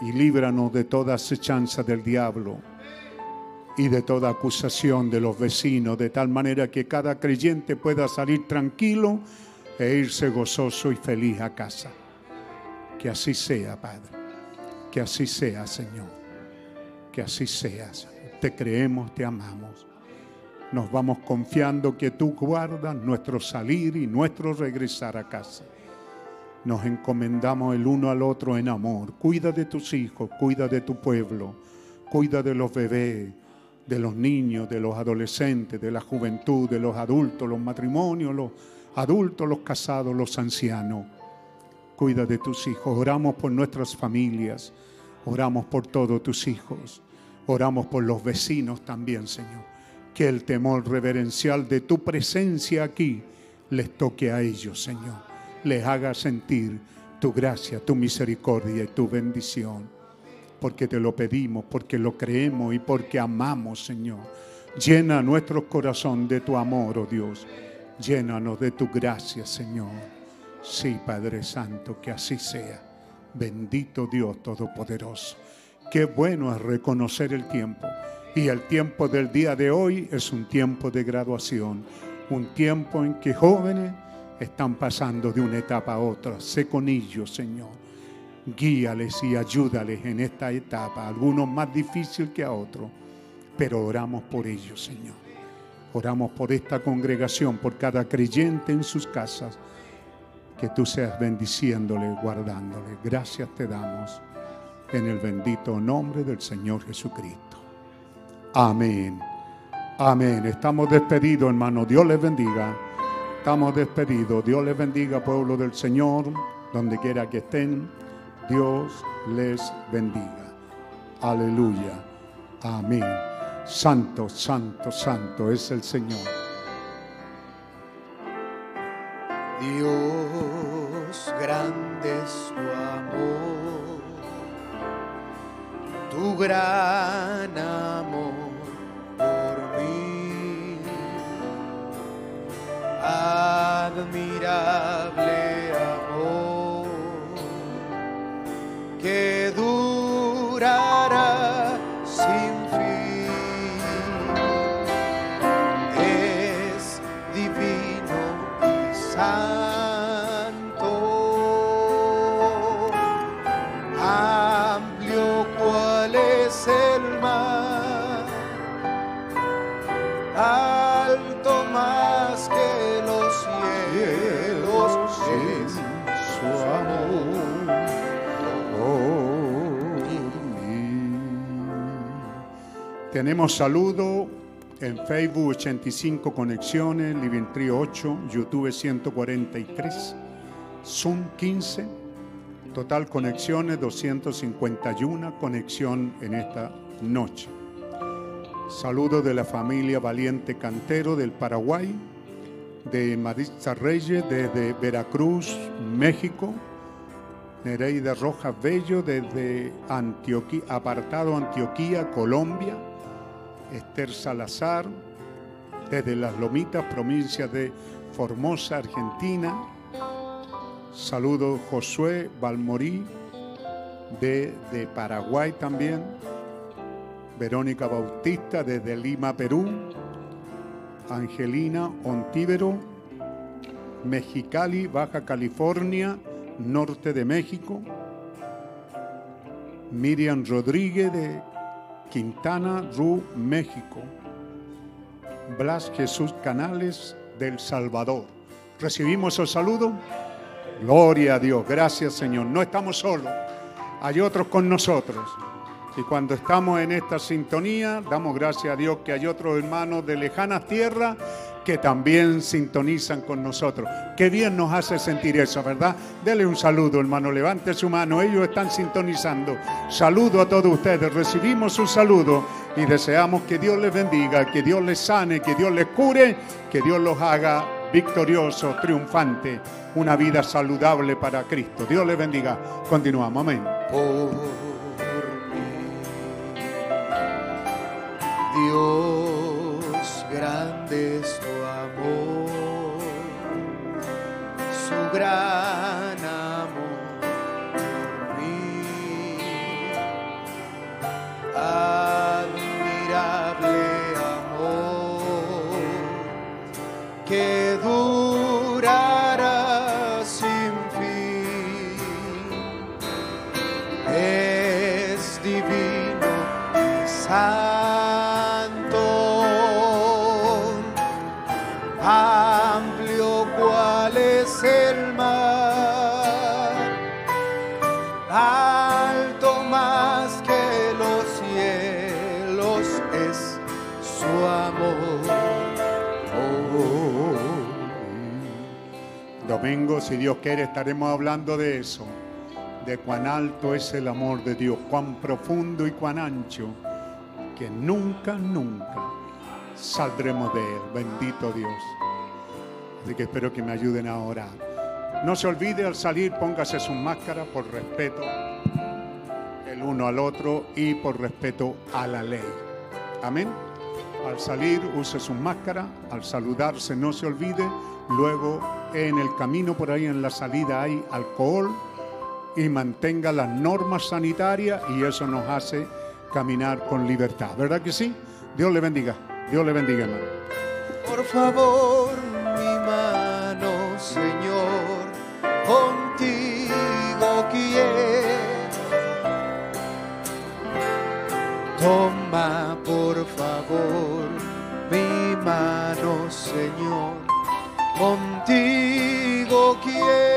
Y líbranos de toda acechanza del diablo y de toda acusación de los vecinos, de tal manera que cada creyente pueda salir tranquilo e irse gozoso y feliz a casa. Que así sea, Padre. Que así sea, Señor. Que así seas. Te creemos, te amamos. Nos vamos confiando que tú guardas nuestro salir y nuestro regresar a casa. Nos encomendamos el uno al otro en amor. Cuida de tus hijos, cuida de tu pueblo, cuida de los bebés, de los niños, de los adolescentes, de la juventud, de los adultos, los matrimonios, los adultos, los casados, los ancianos. Cuida de tus hijos. Oramos por nuestras familias. Oramos por todos tus hijos. Oramos por los vecinos también, Señor. Que el temor reverencial de tu presencia aquí les toque a ellos, Señor. Les haga sentir tu gracia, tu misericordia y tu bendición. Porque te lo pedimos, porque lo creemos y porque amamos, Señor. Llena nuestro corazón de tu amor, oh Dios. Llénanos de tu gracia, Señor. Sí, Padre Santo, que así sea. Bendito Dios Todopoderoso. Qué bueno es reconocer el tiempo. Y el tiempo del día de hoy es un tiempo de graduación, un tiempo en que jóvenes están pasando de una etapa a otra. Sé con ellos, Señor. Guíales y ayúdales en esta etapa, algunos más difícil que a otros, pero oramos por ellos, Señor. Oramos por esta congregación, por cada creyente en sus casas, que tú seas bendiciéndole, guardándole. Gracias te damos en el bendito nombre del Señor Jesucristo. Amén. Amén. Estamos despedidos, hermano. Dios les bendiga. Estamos despedidos. Dios les bendiga, pueblo del Señor, donde quiera que estén. Dios les bendiga. Aleluya. Amén. Santo, santo, santo es el Señor. Dios, grande es tu amor, tu gran amor por mí. Admirable Tenemos saludo en Facebook 85 conexiones, Living Tree 8, YouTube 143, Zoom 15, total conexiones 251 conexión en esta noche. Saludo de la familia Valiente Cantero del Paraguay, de Maritza Reyes desde Veracruz, México, Nereida Rojas Bello desde apartado Antioquía, Colombia, Esther Salazar desde Las Lomitas, provincia de Formosa, Argentina. Saludo Josué Balmorí de, Paraguay también. Verónica Bautista desde Lima, Perú. Angelina Ontíbero, Mexicali, Baja California, norte de México. Miriam Rodríguez de Quintana Roo, México. Blas Jesús Canales del Salvador. ¿Recibimos el saludo? Gloria a Dios, gracias Señor. No estamos solos, hay otros con nosotros. Y cuando estamos en esta sintonía, damos gracias a Dios que hay otros hermanos de lejanas tierras que también sintonizan con nosotros. Qué bien nos hace sentir eso, ¿verdad? Dele un saludo, hermano, levante su mano, ellos están sintonizando. Saludo a todos ustedes, recibimos su saludo y deseamos que Dios les bendiga, que Dios les sane, que Dios les cure, que Dios los haga victoriosos, triunfantes, una vida saludable para Cristo. Dios les bendiga. Continuamos, amén. por mí. Dios, gran amor por mí. Admirable amor que Domingo, si Dios quiere, estaremos hablando de eso, de cuán alto es el amor de Dios, cuán profundo y cuán ancho, que nunca, nunca saldremos de él. Bendito Dios. Así que espero que me ayuden a orar. No se olvide al salir, póngase su máscara por respeto el uno al otro y por respeto a la ley. Amén. Al salir, use su máscara. Al saludarse, no se olvide. Luego, en el camino por ahí en la salida hay alcohol y mantenga las normas sanitarias y eso nos hace caminar con libertad. ¿Verdad que sí? Dios le bendiga. Dios le bendiga, hermano. Por favor, contigo quiero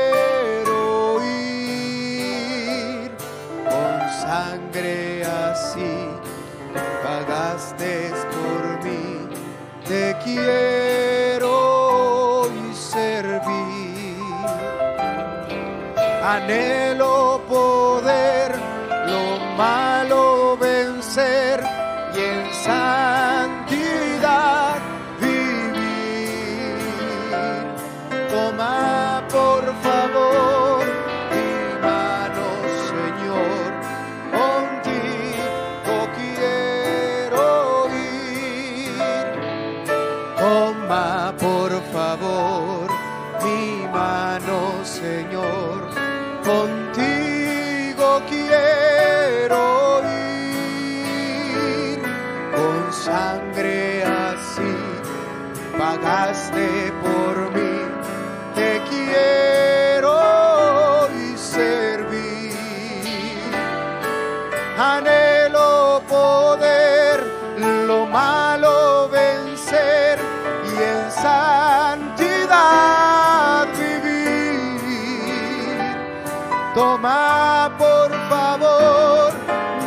Toma por favor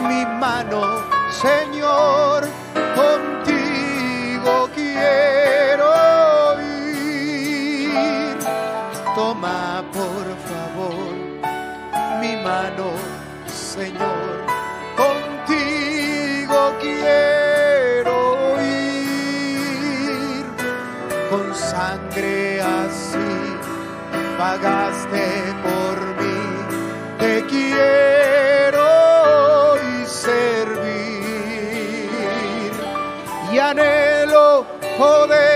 mi mano, Señor, contigo quiero ir. Toma por favor mi mano, Señor, contigo quiero ir. Con sangre así pagaste quiero y servir y anhelo poder